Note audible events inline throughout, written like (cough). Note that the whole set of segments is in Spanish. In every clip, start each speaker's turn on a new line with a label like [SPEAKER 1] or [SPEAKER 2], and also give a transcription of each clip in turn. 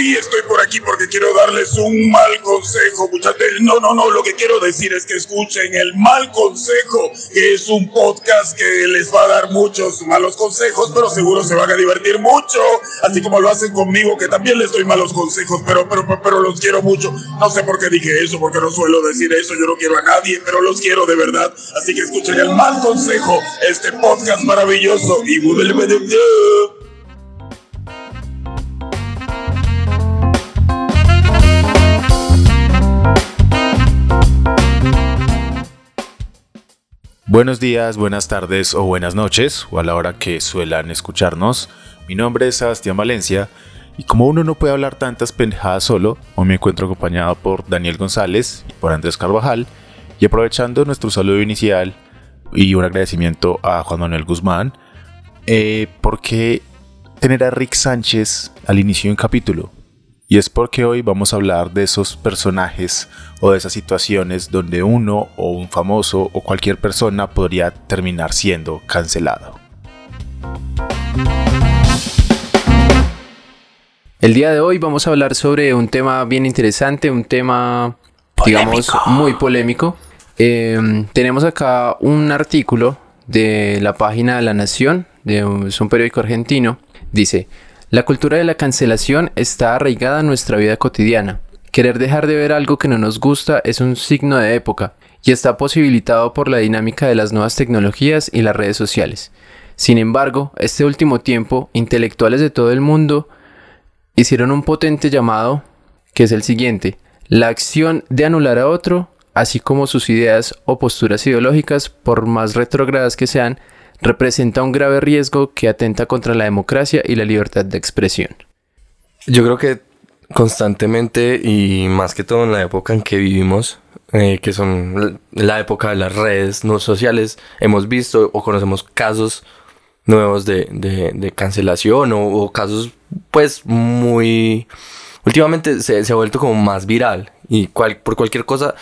[SPEAKER 1] Uy, estoy por aquí porque quiero darles un mal consejo, muchachos. No, no, no, lo que quiero decir es que escuchen el mal consejo, que es un podcast que les va a dar muchos malos consejos, pero seguro se van a divertir mucho, así como lo hacen conmigo, que también les doy malos consejos, pero, pero, pero los quiero mucho. No sé por qué dije eso, porque no suelo decir eso, yo no quiero a nadie, pero los quiero de verdad. Así que escuchen el mal consejo, este podcast maravilloso y
[SPEAKER 2] Buenos días, buenas tardes o buenas noches, o a la hora que suelan escucharnos. Mi nombre es Sebastián Valencia y como uno no puede hablar tantas pendejadas solo, hoy me encuentro acompañado por Daniel González y por Andrés Carvajal. Y aprovechando nuestro saludo inicial y un agradecimiento a Juan Manuel Guzmán, eh, ¿por qué tener a Rick Sánchez al inicio de un capítulo? Y es porque hoy vamos a hablar de esos personajes o de esas situaciones donde uno o un famoso o cualquier persona podría terminar siendo cancelado.
[SPEAKER 3] El día de hoy vamos a hablar sobre un tema bien interesante, un tema, digamos, muy polémico. Em, tenemos acá un artículo de la página de La Nación, de un periódico argentino. Dice, la cultura de la cancelación está arraigada en nuestra vida cotidiana. Querer dejar de ver algo que no nos gusta es un signo de época y está posibilitado por la dinámica de las nuevas tecnologías y las redes sociales. Sin embargo, este último tiempo, intelectuales de todo el mundo hicieron un potente llamado, que es el siguiente, la acción de anular a otro, así como sus ideas o posturas ideológicas, por más retrógradas que sean, representa un grave riesgo que atenta contra la democracia y la libertad de expresión.
[SPEAKER 4] Yo creo que constantemente y más que todo en la época en que vivimos, eh, que son la época de las redes no sociales, hemos visto o conocemos casos nuevos de, cancelación o, casos pues muy... Últimamente se, ha vuelto como más viral y por cualquier cosa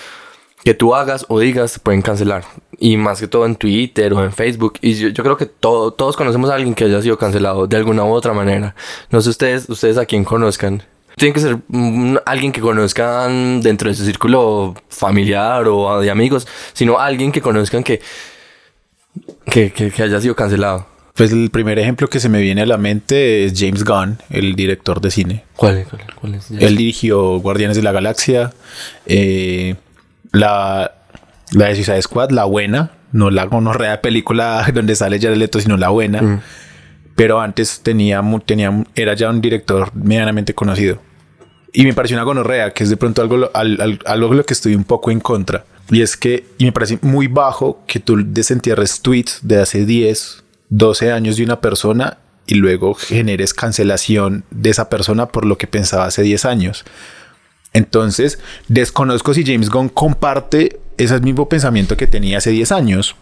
[SPEAKER 4] que tú hagas o digas pueden cancelar. Y más que todo en Twitter o en Facebook. Y yo, creo que todos conocemos a alguien que haya sido cancelado de alguna u otra manera. No sé ustedes, ustedes a quién conozcan. Tiene que ser alguien que conozcan dentro de su círculo familiar o de amigos, sino alguien que conozcan que, que, que, haya sido cancelado.
[SPEAKER 2] Pues el primer ejemplo que se me viene a la mente es James Gunn, el director de cine.
[SPEAKER 4] ¿Cuál, cuál, es?
[SPEAKER 2] Él dirigió Guardianes de la Galaxia, eh, la, la de Suicide Squad, la buena, no la gonorrea película (laughs) donde sale Jared Leto, sino la buena. Mm. Pero antes tenía, tenía, era ya un director medianamente conocido. Y me pareció una gonorrea, que es de pronto algo, algo, lo que estoy un poco en contra. Y es que y me parece muy bajo que tú desentierres tweets de hace 10, 12 años de una persona y luego generes cancelación de esa persona por lo que pensaba hace 10 años. Entonces, desconozco si James Gunn comparte ese mismo pensamiento que tenía hace 10 años,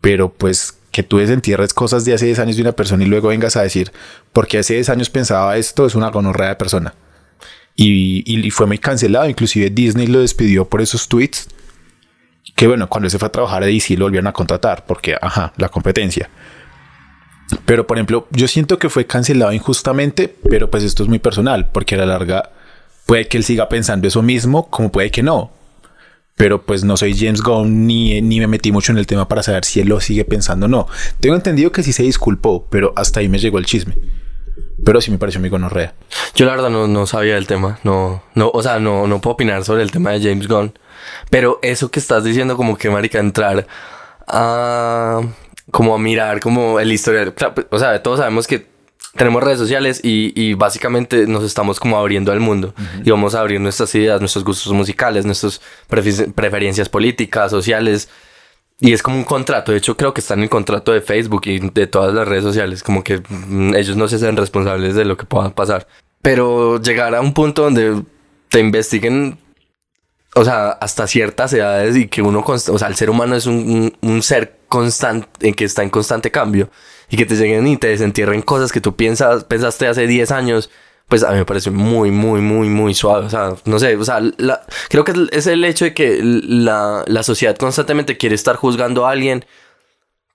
[SPEAKER 2] pero pues que tú desentierres cosas de hace 10 años de una persona y luego vengas a decir, porque hace 10 años pensaba esto, es una gonorrea de persona. Y, fue muy cancelado, inclusive Disney lo despidió por esos tweets. Que bueno, cuando se fue a trabajar a DC lo volvieron a contratar, porque, ajá, la competencia. Pero por ejemplo, yo siento que fue cancelado injustamente, pero pues esto es muy personal, porque a la larga Puede que él siga pensando eso mismo, como puede que no. Pero pues no soy James Gunn ni, ni me metí mucho en el tema para saber si él lo sigue pensando o no. Tengo entendido que sí se disculpó, pero hasta ahí me llegó el chisme. Pero sí me pareció muy gonorrea.
[SPEAKER 4] Yo la verdad no, no sabía del tema. No, no, o sea, no, no puedo opinar sobre el tema de James Gunn. Pero eso que estás diciendo, como que marica, entrar a como a mirar como el historial. O sea, todos sabemos que tenemos redes sociales y, básicamente nos estamos como abriendo al mundo y vamos a abrir nuestras ideas, nuestros gustos musicales, nuestras preferencias políticas, sociales. Y es como un contrato, de hecho creo que está en el contrato de Facebook y de todas las redes sociales, como que mm, ellos no se hacen responsables de lo que pueda pasar. Pero llegar a un punto donde te investiguen, o sea, hasta ciertas edades y que uno, o sea, el ser humano es un, un ser constante, en que está en constante cambio y que te lleguen y te desentierren cosas que tú piensas, pensaste hace 10 años, pues a mí me parece muy, muy, muy, muy suave. O sea, no sé, o sea, creo que es el hecho de que la, la sociedad constantemente quiere estar juzgando a alguien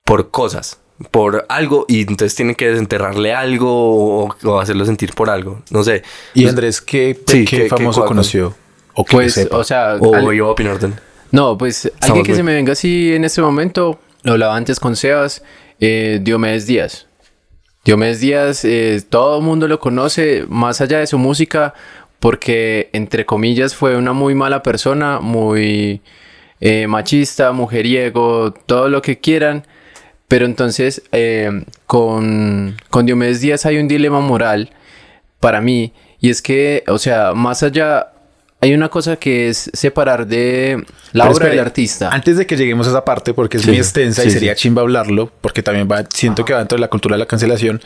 [SPEAKER 4] por cosas. por algo y entonces tienen que desenterrarle algo o, hacerlo sentir por algo. No sé.
[SPEAKER 2] ¿Y pues, Andrés qué, qué, famoso conoció?
[SPEAKER 3] O pues, o sea...
[SPEAKER 4] O yo opinar
[SPEAKER 3] No, pues alguien que se me venga así en este momento, lo hablaba antes con Sebas, eh, Diomedes Díaz. Diomedes Díaz, eh, todo el mundo lo conoce, más allá de su música, porque, entre comillas, fue una muy mala persona, muy eh, machista, mujeriego, todo lo que quieran. Pero entonces, eh, con, con Diomedes Díaz hay un dilema moral para mí, y es que, o sea, más allá, hay una cosa que es separar de la obra del artista.
[SPEAKER 2] Antes de que lleguemos a esa parte, porque es muy extensa y sería chimba hablarlo, porque también va, siento que va dentro de la cultura de la cancelación,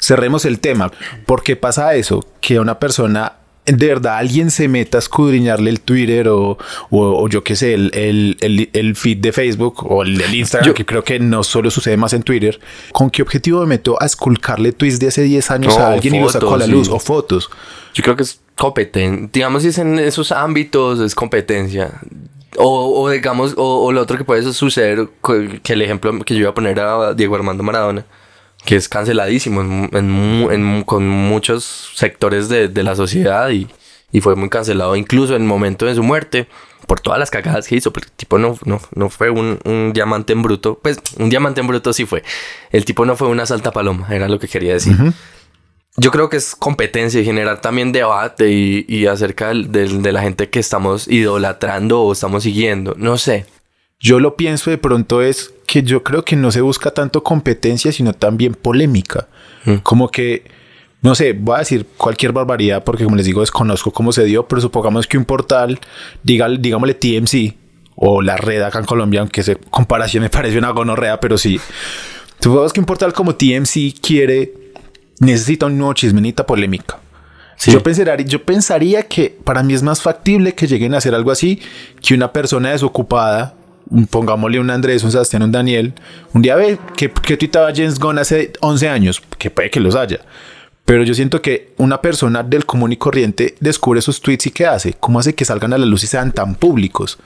[SPEAKER 2] cerremos el tema. ¿Por qué pasa eso? Que una persona de verdad alguien se meta a escudriñarle el Twitter o, o, yo qué sé, el, el, el, feed de Facebook o el del Instagram, que creo que no solo sucede más en Twitter, ¿con qué objetivo me meto a esculcarle tweets de hace 10 años a alguien y lo saco a la luz o fotos?
[SPEAKER 4] Yo creo que es competencia. Digamos, si es en esos ámbitos, es competencia. O, o digamos, o, o, lo otro que puede suceder, que el ejemplo que yo iba a poner a Diego Armando Maradona que es canceladísimo en, con muchos sectores de, la sociedad y, fue muy cancelado incluso en el momento de su muerte por todas las cagadas que hizo, pero el tipo no, no, no fue un, diamante en bruto, pues un diamante en bruto sí fue, el tipo no fue una salta paloma, era lo que quería decir. Yo creo que es competencia y generar también debate y, acerca de la gente que estamos idolatrando o estamos siguiendo, no sé.
[SPEAKER 2] Yo lo pienso de pronto es que yo creo que no se busca tanto competencia, sino también polémica. Mm. Como que, no sé, voy a decir cualquier barbaridad porque como les digo, desconozco cómo se dio, pero supongamos que un portal, diga, digámosle TMC o la red acá en Colombia, aunque esa comparación me (laughs) parece una gonorrea, pero sí. Supongamos que un portal como TMC quiere, necesita un nuevo chismenita polémica. Yo, pensaría, yo pensaría que para mí es más factible que lleguen a hacer algo así que una persona desocupada pongámosle un Andrés, un Sebastián, un Daniel, un día ve que, que tuitaba James Gunn hace 11 años, que puede que los haya. Pero yo siento que una persona del común y corriente descubre sus tweets y qué hace, cómo hace que salgan a la luz y sean tan públicos.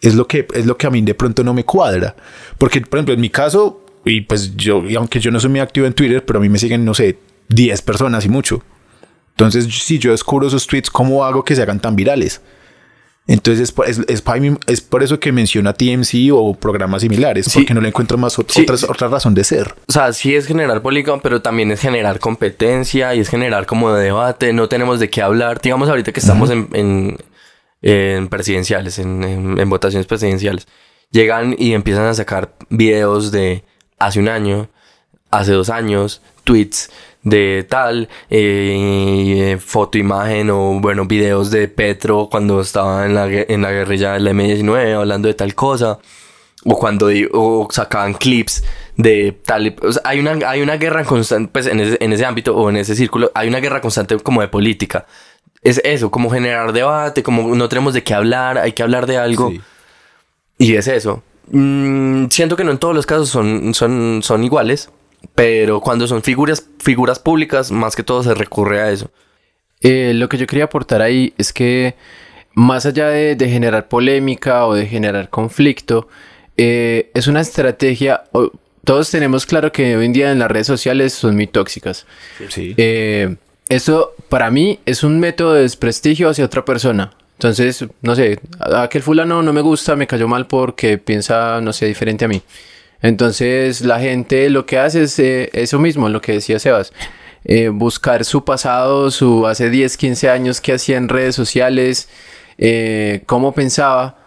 [SPEAKER 2] Es lo que, es lo que a mí de pronto no me cuadra. Porque, por ejemplo, en mi caso, y pues yo, y aunque yo no soy muy activo en Twitter, pero a mí me siguen, no sé, 10 personas y mucho. Entonces, si yo descubro esos tweets, ¿cómo hago que se hagan tan virales? Entonces es, es, es, por eso que menciona TMC o programas similares, porque no le encuentro más otra razón de ser.
[SPEAKER 4] O sea, sí es generar polígono, pero también es generar competencia y es generar como debate. No tenemos de qué hablar. Digamos ahorita que estamos en, en, presidenciales, en, en votaciones presidenciales. Llegan y empiezan a sacar videos de hace un año, hace dos años, tweets de tal, eh, foto, imagen o bueno, videos de Petro cuando estaba en la, en la guerrilla del M19 hablando de tal cosa. O cuando o sacaban clips de tal... hay, una, hay una guerra constante, pues en ese, en ese ámbito o en ese círculo, hay una guerra constante como de política. Es eso, como generar debate, como no tenemos de qué hablar, hay que hablar de algo. Y es eso. Mm, siento que no en todos los casos son, son, son iguales, pero cuando son figuras, figuras públicas, más que todo se recurre a eso.
[SPEAKER 3] Eh, lo que yo quería aportar ahí es que más allá de, generar polémica o de generar conflicto, eh, es una estrategia, todos tenemos claro que hoy en día en las redes sociales son muy tóxicas. Sí. Eh, eso para mí es un método de desprestigio hacia otra persona. Entonces, no sé, aquel fulano no me gusta, me cayó mal porque piensa, no sé, diferente a mí. Entonces la gente lo que hace es eh, eso mismo, lo que decía Sebas. Eh, buscar su pasado, su hace 10, 15 años que hacía en redes sociales, eh, cómo pensaba,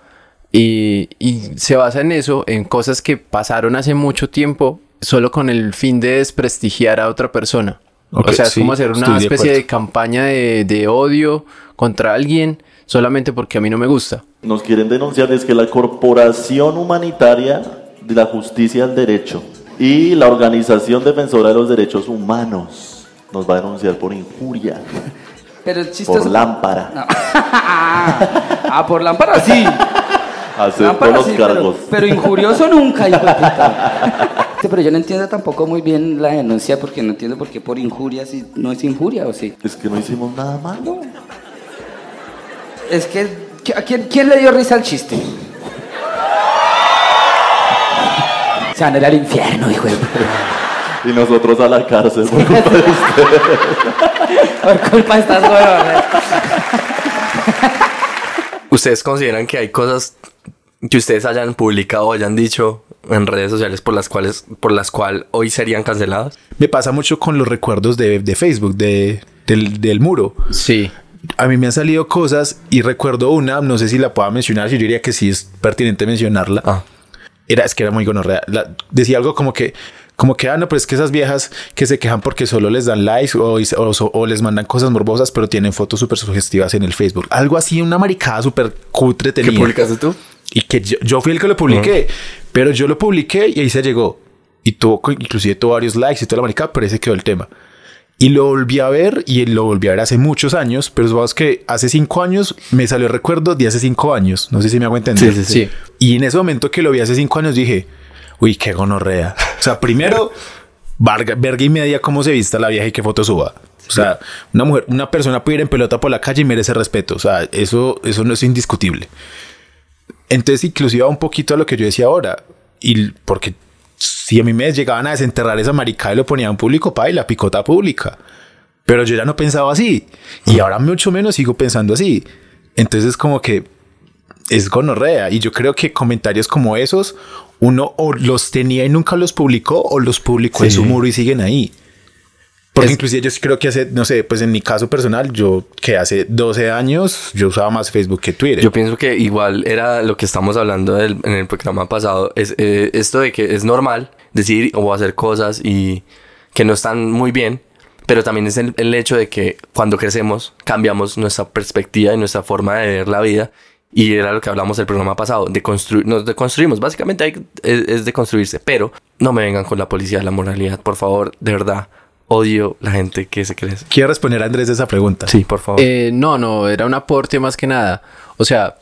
[SPEAKER 3] y, se basa en eso, en cosas que pasaron hace mucho tiempo, solo con el fin de desprestigiar a otra persona. o sea, es como hacer una especie de, campaña de, de odio contra alguien solamente porque a mí no me gusta.
[SPEAKER 5] Nos quieren denunciar es que la corporación humanitaria de la justicia al derecho y la Organización Defensora de los Derechos Humanos nos va a denunciar por injuria.
[SPEAKER 6] Pero
[SPEAKER 5] Por lámpara. (laughs)
[SPEAKER 6] ah, por lámpara sí. (laughs)
[SPEAKER 5] Acepto los cargos.
[SPEAKER 6] Pero, injurioso nunca, (laughs) pero yo no entiendo tampoco muy bien la denuncia porque no entiendo por qué por injuria si no es injuria o sí.
[SPEAKER 5] Es que no hicimos nada malo.
[SPEAKER 6] Es que, ¿a quién, quién le dio risa al chiste? Se van a ir al infierno, hijo de
[SPEAKER 5] Y nosotros a la cárcel por culpa de usted.
[SPEAKER 6] Por culpa de estas huevonas.
[SPEAKER 4] ¿Ustedes consideran que hay cosas que ustedes hayan publicado o hayan dicho en redes sociales por las cuales, por las cuales hoy serían canceladas?
[SPEAKER 2] Me pasa mucho con los recuerdos de, de Facebook, de, del, del muro.
[SPEAKER 3] Sí.
[SPEAKER 2] A mí me han salido cosas y recuerdo una, no sé si la pueda mencionar, yo diría que sí es pertinente mencionarla.
[SPEAKER 4] Ah.
[SPEAKER 2] Era, es que era muy gonorrea. La- decía algo como que, como que, ah, no, pero es que esas viejas que se quejan porque solo les dan likes o, o- o les mandan cosas morbosas, pero tienen fotos súper sugestivas en el Facebook. Algo así, una maricada súper cutre
[SPEAKER 4] ¿Qué
[SPEAKER 2] tenía.
[SPEAKER 4] publicaste tú?
[SPEAKER 2] Y que yo, yo fui el que lo publiqué, pero yo lo publiqué y ahí se llegó. Y tuvo, inclusive tuvo varios likes y toda la maricada, pero ese quedó el tema. Y lo volví a ver y lo volví a ver hace muchos años, pero es que hace cinco años me salió el recuerdo de hace cinco años. No sé si me hago entender.
[SPEAKER 3] Sí, sí, sí.
[SPEAKER 2] Y en ese momento que lo vi hace cinco años dije, uy, qué gonorrea. O sea, primero, varga- verga y media cómo se vista la vieja y qué foto suba. O sea, una mujer, una persona puede ir en pelota por la calle y merece respeto. O sea, eso, eso no es indiscutible. Entonces, inclusive va un poquito a lo que yo decía ahora. Y porque si a mí me llegaban a desenterrar esa maricada y lo ponían en público, pa, y la picota pública. Pero yo ya no pensaba así. Y ahora mucho menos sigo pensando así. Entonces, como que es gonorrea. Y yo creo que comentarios como esos, uno o los tenía y nunca los publicó, o los publicó en su muro y siguen ahí. Porque
[SPEAKER 3] Es-
[SPEAKER 2] inclusive yo creo que hace, no sé, pues en mi caso personal, yo que hace 12 años, yo usaba más Facebook que Twitter.
[SPEAKER 4] Yo pienso que igual era lo que estamos hablando del- en el programa pasado. Es eh, esto de que es normal decir o hacer cosas y que no están muy bien. Pero también es el, el hecho de que cuando crecemos cambiamos nuestra perspectiva y nuestra forma de ver la vida. Y era lo que hablamos el programa pasado, de construir, nos deconstruimos. Básicamente hay- es, es de construirse. Pero no me vengan con la policía de la moralidad, por favor, de verdad. Odio la gente que se cree.
[SPEAKER 2] Quiero responder a Andrés esa pregunta.
[SPEAKER 4] Sí, por favor.
[SPEAKER 3] Eh, no, no, era un aporte más que nada. O sea,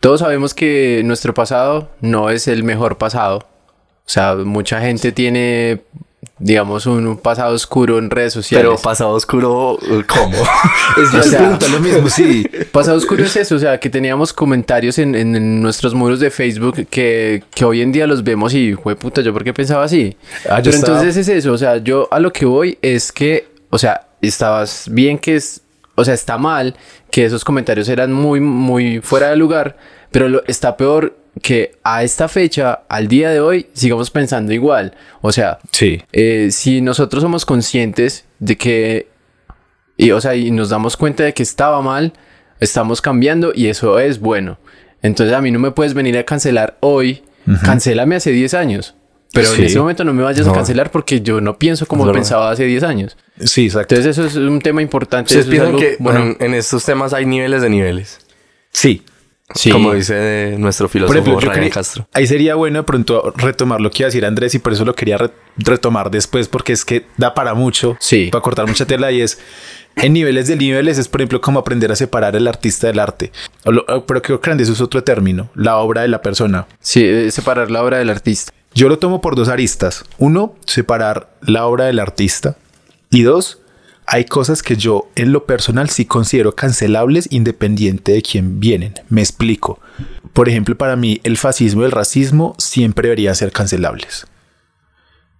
[SPEAKER 3] todos sabemos que nuestro pasado no es el mejor pasado. O sea, mucha gente tiene, digamos, un, un pasado oscuro en redes sociales.
[SPEAKER 4] pero pasado oscuro, ¿cómo? (laughs)
[SPEAKER 3] Es- o sea,
[SPEAKER 2] lo mismo, sí. (laughs)
[SPEAKER 3] Pasado oscuro es eso, o sea, que teníamos comentarios en, en- en nuestros muros de Facebook que, que hoy en día los vemos y, fue puta, ¿yo por qué pensaba así?
[SPEAKER 2] Ah,
[SPEAKER 3] Pero
[SPEAKER 2] estaba-
[SPEAKER 3] entonces es eso, o sea, yo a lo que voy es que, o sea, estabas bien que es, o sea, está mal que esos comentarios eran muy, muy fuera de lugar, pero lo, está peor que a esta fecha, al día de hoy, sigamos pensando igual. O sea,
[SPEAKER 2] Sí.
[SPEAKER 3] eh, si nosotros somos conscientes de que, y, o sea, y nos damos cuenta de que estaba mal, estamos cambiando y eso es bueno. Entonces a mí no me puedes venir a cancelar hoy, cancélame hace 10 años. Pero en ese momento no me vayas
[SPEAKER 4] No.
[SPEAKER 3] a cancelar porque yo no pienso como
[SPEAKER 4] Es verdad.
[SPEAKER 3] pensaba hace 10 años.
[SPEAKER 2] Sí, exacto.
[SPEAKER 3] Entonces eso es un tema importante.
[SPEAKER 4] ¿Ustedes
[SPEAKER 3] es
[SPEAKER 4] piensan
[SPEAKER 3] algo-
[SPEAKER 4] que
[SPEAKER 3] bueno,
[SPEAKER 4] en, en estos temas hay niveles de niveles?
[SPEAKER 2] sí.
[SPEAKER 3] Sí.
[SPEAKER 4] Como dice nuestro filósofo
[SPEAKER 2] ejemplo,
[SPEAKER 4] Ryan
[SPEAKER 2] quería-
[SPEAKER 4] Castro.
[SPEAKER 2] ahí sería bueno de pronto retomar lo que iba a decir Andrés y por eso lo quería re- retomar después porque es que da para mucho,
[SPEAKER 3] Sí.
[SPEAKER 2] para cortar mucha tela y es en niveles de niveles es por ejemplo como aprender a separar el artista del arte. O lo- o- pero creo que Andrés es otro término, la obra de la persona.
[SPEAKER 3] Sí, eh, separar la obra del artista.
[SPEAKER 2] Yo lo tomo por dos aristas. Uno, separar la obra del artista. Y dos, hay cosas que yo en lo personal sí considero cancelables independiente de quién vienen. Me explico. Por ejemplo, para mí el fascismo y el racismo siempre deberían ser cancelables.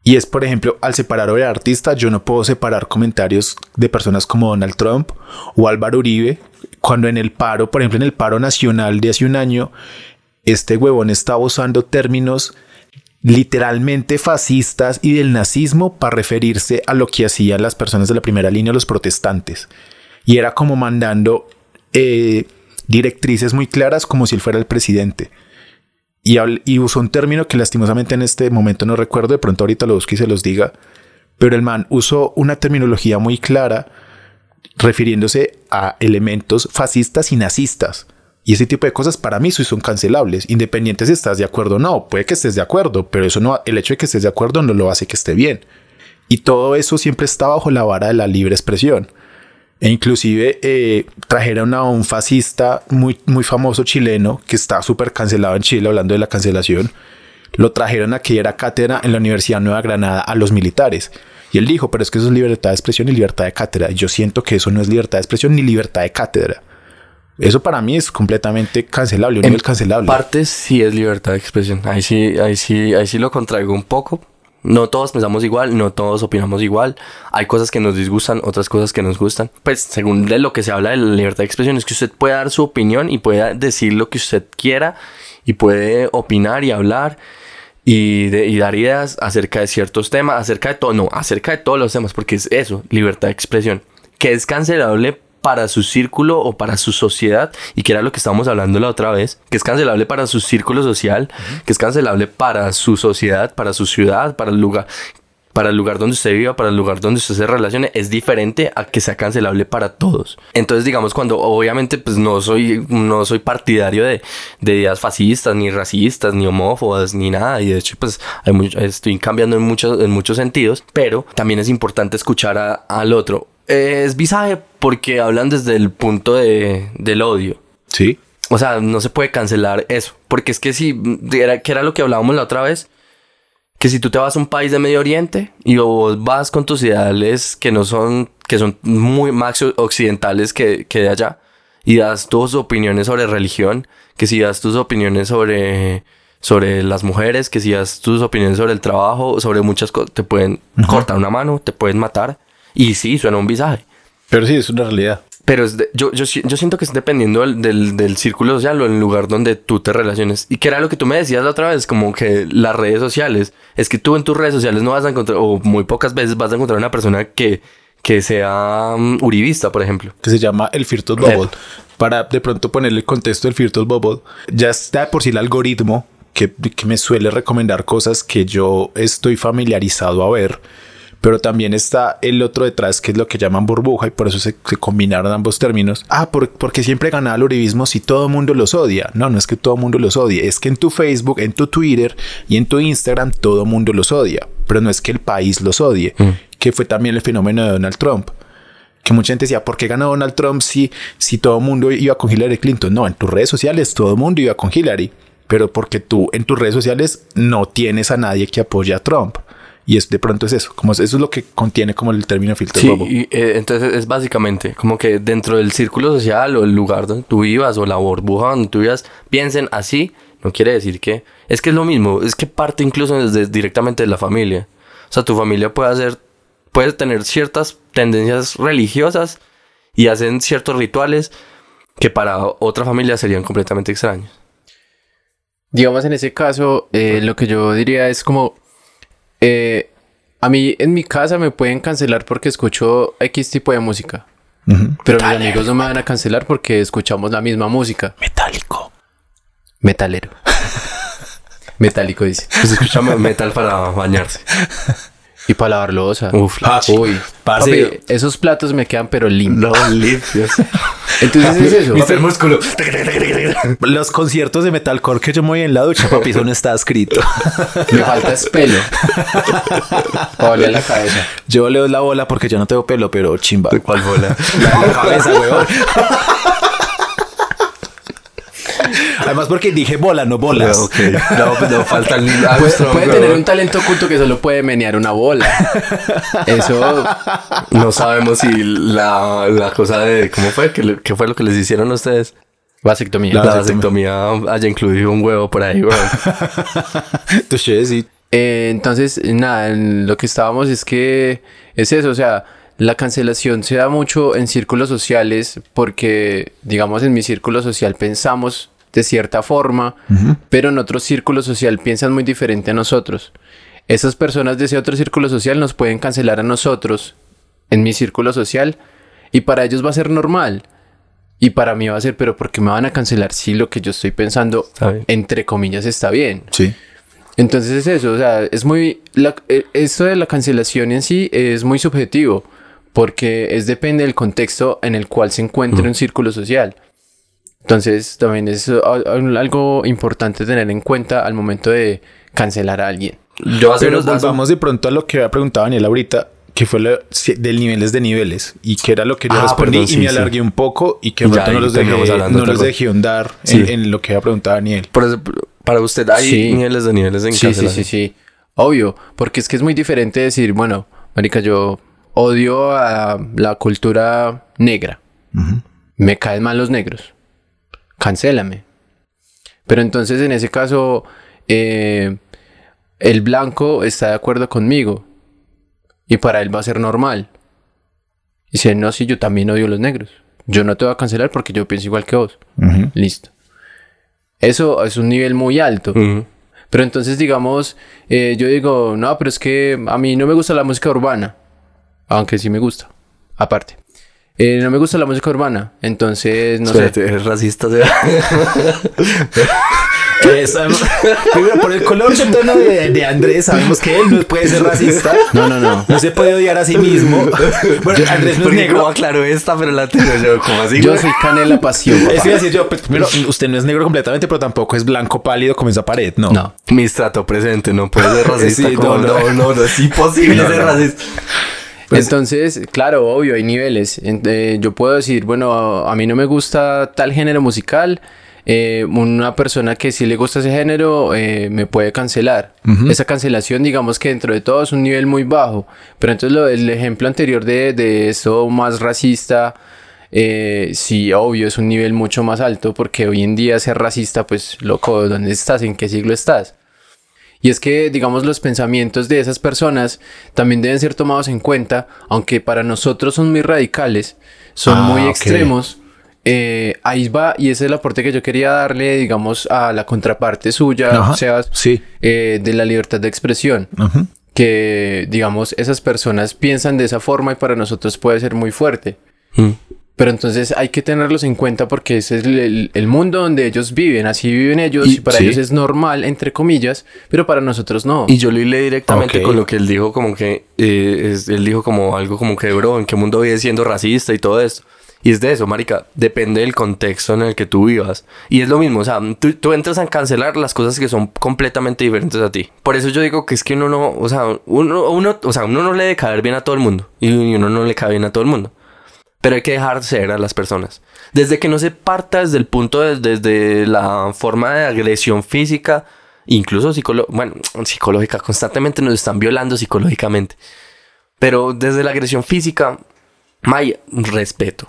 [SPEAKER 2] Y es, por ejemplo, al separar obra artista, yo no puedo separar comentarios de personas como Donald Trump o Álvaro Uribe, cuando en el paro, por ejemplo, en el paro nacional de hace un año, este huevón estaba usando términos literalmente fascistas y del nazismo para referirse a lo que hacían las personas de la primera línea, los protestantes. Y era como mandando eh, directrices muy claras como si él fuera el presidente. Y, y usó un término que lastimosamente en este momento no recuerdo, de pronto ahorita lo busque y se los diga, pero el man usó una terminología muy clara refiriéndose a elementos fascistas y nazistas. Y ese tipo de cosas para mí son cancelables, independiente si estás de acuerdo o no. Puede que estés de acuerdo, pero eso no, el hecho de que estés de acuerdo no lo hace que esté bien. Y todo eso siempre está bajo la vara de la libre expresión. E inclusive eh, trajeron a un fascista muy, muy famoso chileno que está súper cancelado en Chile, hablando de la cancelación. Lo trajeron a que diera cátedra en la Universidad Nueva Granada a los militares. Y él dijo, pero es que eso es libertad de expresión y libertad de cátedra. Y yo siento que eso no es libertad de expresión ni libertad de cátedra. Eso para mí es completamente cancelable, un
[SPEAKER 4] En
[SPEAKER 2] nivel cancelable.
[SPEAKER 4] parte sí es libertad de expresión. Ahí sí, ahí sí, ahí sí lo contraigo un poco. No todos pensamos igual, no todos opinamos igual. Hay cosas que nos disgustan, otras cosas que nos gustan. Pues según de lo que se habla de la libertad de expresión es que usted puede dar su opinión y puede decir lo que usted quiera y puede opinar y hablar y, de- y dar ideas acerca de ciertos temas, acerca de todo, no, acerca de todos los temas, porque es eso, libertad de expresión, que es cancelable para su círculo o para su sociedad, y que era lo que estábamos hablando la otra vez, que es cancelable para su círculo social, que es cancelable para su sociedad, para su ciudad, para el lugar, para el lugar donde usted viva, para el lugar donde usted se relacione, es diferente a que sea cancelable para todos. Entonces, digamos, cuando obviamente pues no soy, no soy partidario de, de ideas fascistas, ni racistas, ni homófobas, ni nada, y de hecho pues hay mucho- estoy cambiando en muchos, en muchos sentidos, pero también es importante escuchar a- al otro. Es visaje porque hablan desde el punto de, del odio.
[SPEAKER 2] Sí.
[SPEAKER 4] O sea, no se puede cancelar eso. Porque es que si, era, que era lo que hablábamos la otra vez, que si tú te vas a un país de Medio Oriente y vos vas con tus ideales que no son, que son muy más occidentales que, que de allá, y das tus opiniones sobre religión, que si das tus opiniones sobre, sobre las mujeres, que si das tus opiniones sobre el trabajo, sobre muchas cosas, te pueden cortar una mano, te pueden matar. Y sí, suena un visaje.
[SPEAKER 2] Pero sí, es una realidad.
[SPEAKER 4] Pero es de- yo, yo, yo siento que es dependiendo del, del, del círculo social o el lugar donde tú te relaciones. Y que era lo que tú me decías la otra vez, como que las redes sociales, es que tú en tus redes sociales no vas a encontrar, o muy pocas veces vas a encontrar una persona que, que sea mm, uribista, por ejemplo.
[SPEAKER 2] que se llama el Virtual Bubble. Para de pronto ponerle el contexto del Virtual Bubble, ya está por sí el algoritmo que, que me suele recomendar cosas que yo estoy familiarizado a ver. Pero también está el otro detrás, que es lo que llaman burbuja, y por eso se, se combinaron ambos términos. Ah, por- porque siempre ganaba el uribismo si todo el mundo los odia. No, no es que todo el mundo los odie, es que en tu Facebook, en tu Twitter y en tu Instagram todo el mundo los odia. Pero no es que el país los odie, que fue también el fenómeno de Donald Trump que mucha gente decía, ¿por qué ganó Donald Trump si, si todo el mundo iba con Hillary Clinton? No, en tus redes sociales todo el mundo iba con Hillary, pero porque tú en tus redes sociales no tienes a nadie que apoye a Trump. Y es, de pronto es eso, como es- eso es lo que contiene como el término filtro
[SPEAKER 4] Sí,
[SPEAKER 2] bobo.
[SPEAKER 4] y, eh, entonces es básicamente como que dentro del círculo social o el lugar donde tú vivas o la burbuja donde tú vivas, piensen así, no quiere decir que... Es que es lo mismo, es que parte incluso desde directamente de la familia. O sea, tu familia puede hacer, puede tener ciertas tendencias religiosas y hacen ciertos rituales que para otra familia serían completamente extraños.
[SPEAKER 3] Digamos, en ese caso, eh, lo que yo diría es como, eh, a mí en mi casa me pueden cancelar porque escucho X tipo de música. Pero mis amigos no me van a cancelar porque escuchamos la misma música.
[SPEAKER 2] Metálico.
[SPEAKER 3] Metalero. (laughs) Metálico dice.
[SPEAKER 4] Pues escucha metal para bañarse. (laughs)
[SPEAKER 3] Y para lavar losa.
[SPEAKER 4] Uf, la
[SPEAKER 3] Uy.
[SPEAKER 2] parce.
[SPEAKER 3] Papi, esos platos me quedan pero limpios.
[SPEAKER 4] No, limpios. (laughs)
[SPEAKER 3] Entonces es eso.
[SPEAKER 4] Mr. Músculo. (laughs)
[SPEAKER 2] Los conciertos de metalcore que yo me voy en la ducha, papi, eso no está escrito. (laughs)
[SPEAKER 3] Me falta es pelo. Oler la cabeza.
[SPEAKER 2] Yo leo la bola porque yo no tengo pelo, pero chimba.
[SPEAKER 4] ¿Cuál bola?
[SPEAKER 2] La, la cabeza, weón. Además porque dije bola, no bolas.
[SPEAKER 4] Ok. No, pues no (laughs) falta el
[SPEAKER 3] Puede,
[SPEAKER 4] Armstrong,
[SPEAKER 3] puede
[SPEAKER 4] weón.
[SPEAKER 3] tener un talento oculto que solo puede menear una bola. Eso
[SPEAKER 4] No sabemos si la, la cosa de... ¿Cómo fue? ¿Qué, le- qué fue lo que les hicieron a ustedes?
[SPEAKER 3] vasectomía.
[SPEAKER 4] La,
[SPEAKER 2] La
[SPEAKER 4] vasectomía haya incluido un huevo por ahí, weón. (laughs)
[SPEAKER 2] Entonces, sí.
[SPEAKER 3] Eh, entonces, nada, en lo que estábamos es que es eso, o sea, la cancelación se da mucho en círculos sociales porque, digamos, en mi círculo social pensamos de cierta forma, pero en otro círculo social piensan muy diferente a nosotros. Esas personas de ese otro círculo social nos pueden cancelar a nosotros en mi círculo social y para ellos va a ser normal. Y para mí va a ser, pero ¿por qué me van a cancelar si lo que yo estoy pensando, entre comillas, está bien?
[SPEAKER 2] Sí.
[SPEAKER 3] Entonces es eso, o sea, es muy... La, eh, esto de la cancelación en sí es muy subjetivo, porque es depende del contexto en el cual se encuentre un círculo social. Entonces también es uh, al- algo importante tener en cuenta al momento de cancelar a alguien.
[SPEAKER 4] Yo hace
[SPEAKER 2] Pero volvamos de pronto a lo que había preguntado Daniel ahorita, que fue lo del niveles de niveles, y que era lo que yo
[SPEAKER 4] Ah,
[SPEAKER 2] respondí
[SPEAKER 4] perdón,
[SPEAKER 2] y
[SPEAKER 4] sí,
[SPEAKER 2] me
[SPEAKER 4] sí.
[SPEAKER 2] alargué un poco y que de
[SPEAKER 4] ya
[SPEAKER 2] pronto no los dejé, no los dejé
[SPEAKER 4] Sí.
[SPEAKER 2] en, en lo que había preguntado Daniel.
[SPEAKER 4] Por eso, para usted hay
[SPEAKER 3] Sí.
[SPEAKER 4] niveles de niveles en
[SPEAKER 3] Sí, sí, sí, sí. Obvio, porque es que es muy diferente decir, bueno, marica, yo odio a la cultura negra. Me caen mal los negros. Cancélame. Pero entonces en ese caso, eh, el blanco está de acuerdo conmigo y para él va a ser normal. Y dice, no, sí, yo también odio a los negros. Yo no te voy a cancelar porque yo pienso igual que vos. Listo. Eso es un nivel muy alto. Pero entonces, digamos, eh, yo digo, no, pero es que a mí no me gusta la música urbana. Aunque sí me gusta. Aparte. Eh, no me gusta la música urbana. Entonces, no
[SPEAKER 4] Espérate, ¿Eres racista?
[SPEAKER 2] Eh, sabemos- Primero, por el color de tono de, de Andrés, sabemos que él no puede ser racista.
[SPEAKER 3] No, no, no.
[SPEAKER 2] No se puede odiar a sí mismo. Bueno, Andrés no es negro.
[SPEAKER 4] como aclaró esta, pero la tengo yo como así.
[SPEAKER 3] Yo (laughs) soy canela pasión. papá.
[SPEAKER 2] Es decir yo, pues, primero, usted no es negro completamente, pero tampoco es blanco pálido como esa pared, no.
[SPEAKER 3] No.
[SPEAKER 4] Mi estrato presente no puede ser (laughs) racista.
[SPEAKER 2] Sí, no,
[SPEAKER 4] no,
[SPEAKER 2] no.
[SPEAKER 4] no, no, es imposible (laughs)
[SPEAKER 2] No,
[SPEAKER 4] ser
[SPEAKER 2] no.
[SPEAKER 4] Racista.
[SPEAKER 3] Entonces, claro, obvio, hay niveles. Eh, yo puedo decir, bueno, a, mí no me gusta tal género musical. eh, una persona que sí le gusta ese género eh, me puede cancelar. Esa cancelación, digamos que dentro de todo es un nivel muy bajo. Pero entonces lo- el ejemplo anterior de, de eso más racista, eh, sí, obvio, es un nivel mucho más alto porque hoy en día ser racista, pues, loco, ¿dónde estás? ¿En qué siglo estás? Y es que, digamos, los pensamientos de esas personas también deben ser tomados en cuenta, aunque para nosotros son muy radicales, son
[SPEAKER 2] Ah,
[SPEAKER 3] muy extremos. eh, ahí va, y ese es el aporte que yo quería darle, digamos, a la contraparte suya,
[SPEAKER 2] Ajá,
[SPEAKER 3] Sebas,
[SPEAKER 2] sí.
[SPEAKER 3] eh, de la libertad de expresión. Que, digamos, esas personas piensan de esa forma y para nosotros puede ser muy fuerte.
[SPEAKER 4] Mm.
[SPEAKER 3] Pero entonces hay que tenerlos en cuenta porque ese es el, el- mundo donde ellos viven, así viven ellos y,
[SPEAKER 2] Y-
[SPEAKER 3] para
[SPEAKER 2] sí.
[SPEAKER 3] ellos es normal, entre comillas, pero para nosotros no.
[SPEAKER 4] Y yo lo hilé directamente
[SPEAKER 2] Ok.
[SPEAKER 4] con lo que él dijo, como que eh, es- él dijo como algo como que, bro, ¿en qué mundo vive siendo racista y todo esto? Y es de eso, marica, depende del contexto en el que tú vivas. Y es lo mismo, o sea, tú, tú entras a cancelar las cosas que son completamente diferentes a ti. Por eso yo digo que es que uno no, o sea, uno, uno, o sea, uno no le debe caer bien a todo el mundo. Y uno no le cae bien a todo el mundo. Pero hay que dejar ser a las personas. Desde que no se parta desde el punto, de- desde la forma de agresión física, incluso bueno, (tsk) psicológica, constantemente nos están violando psicológicamente. Pero desde la agresión física, May, respeto.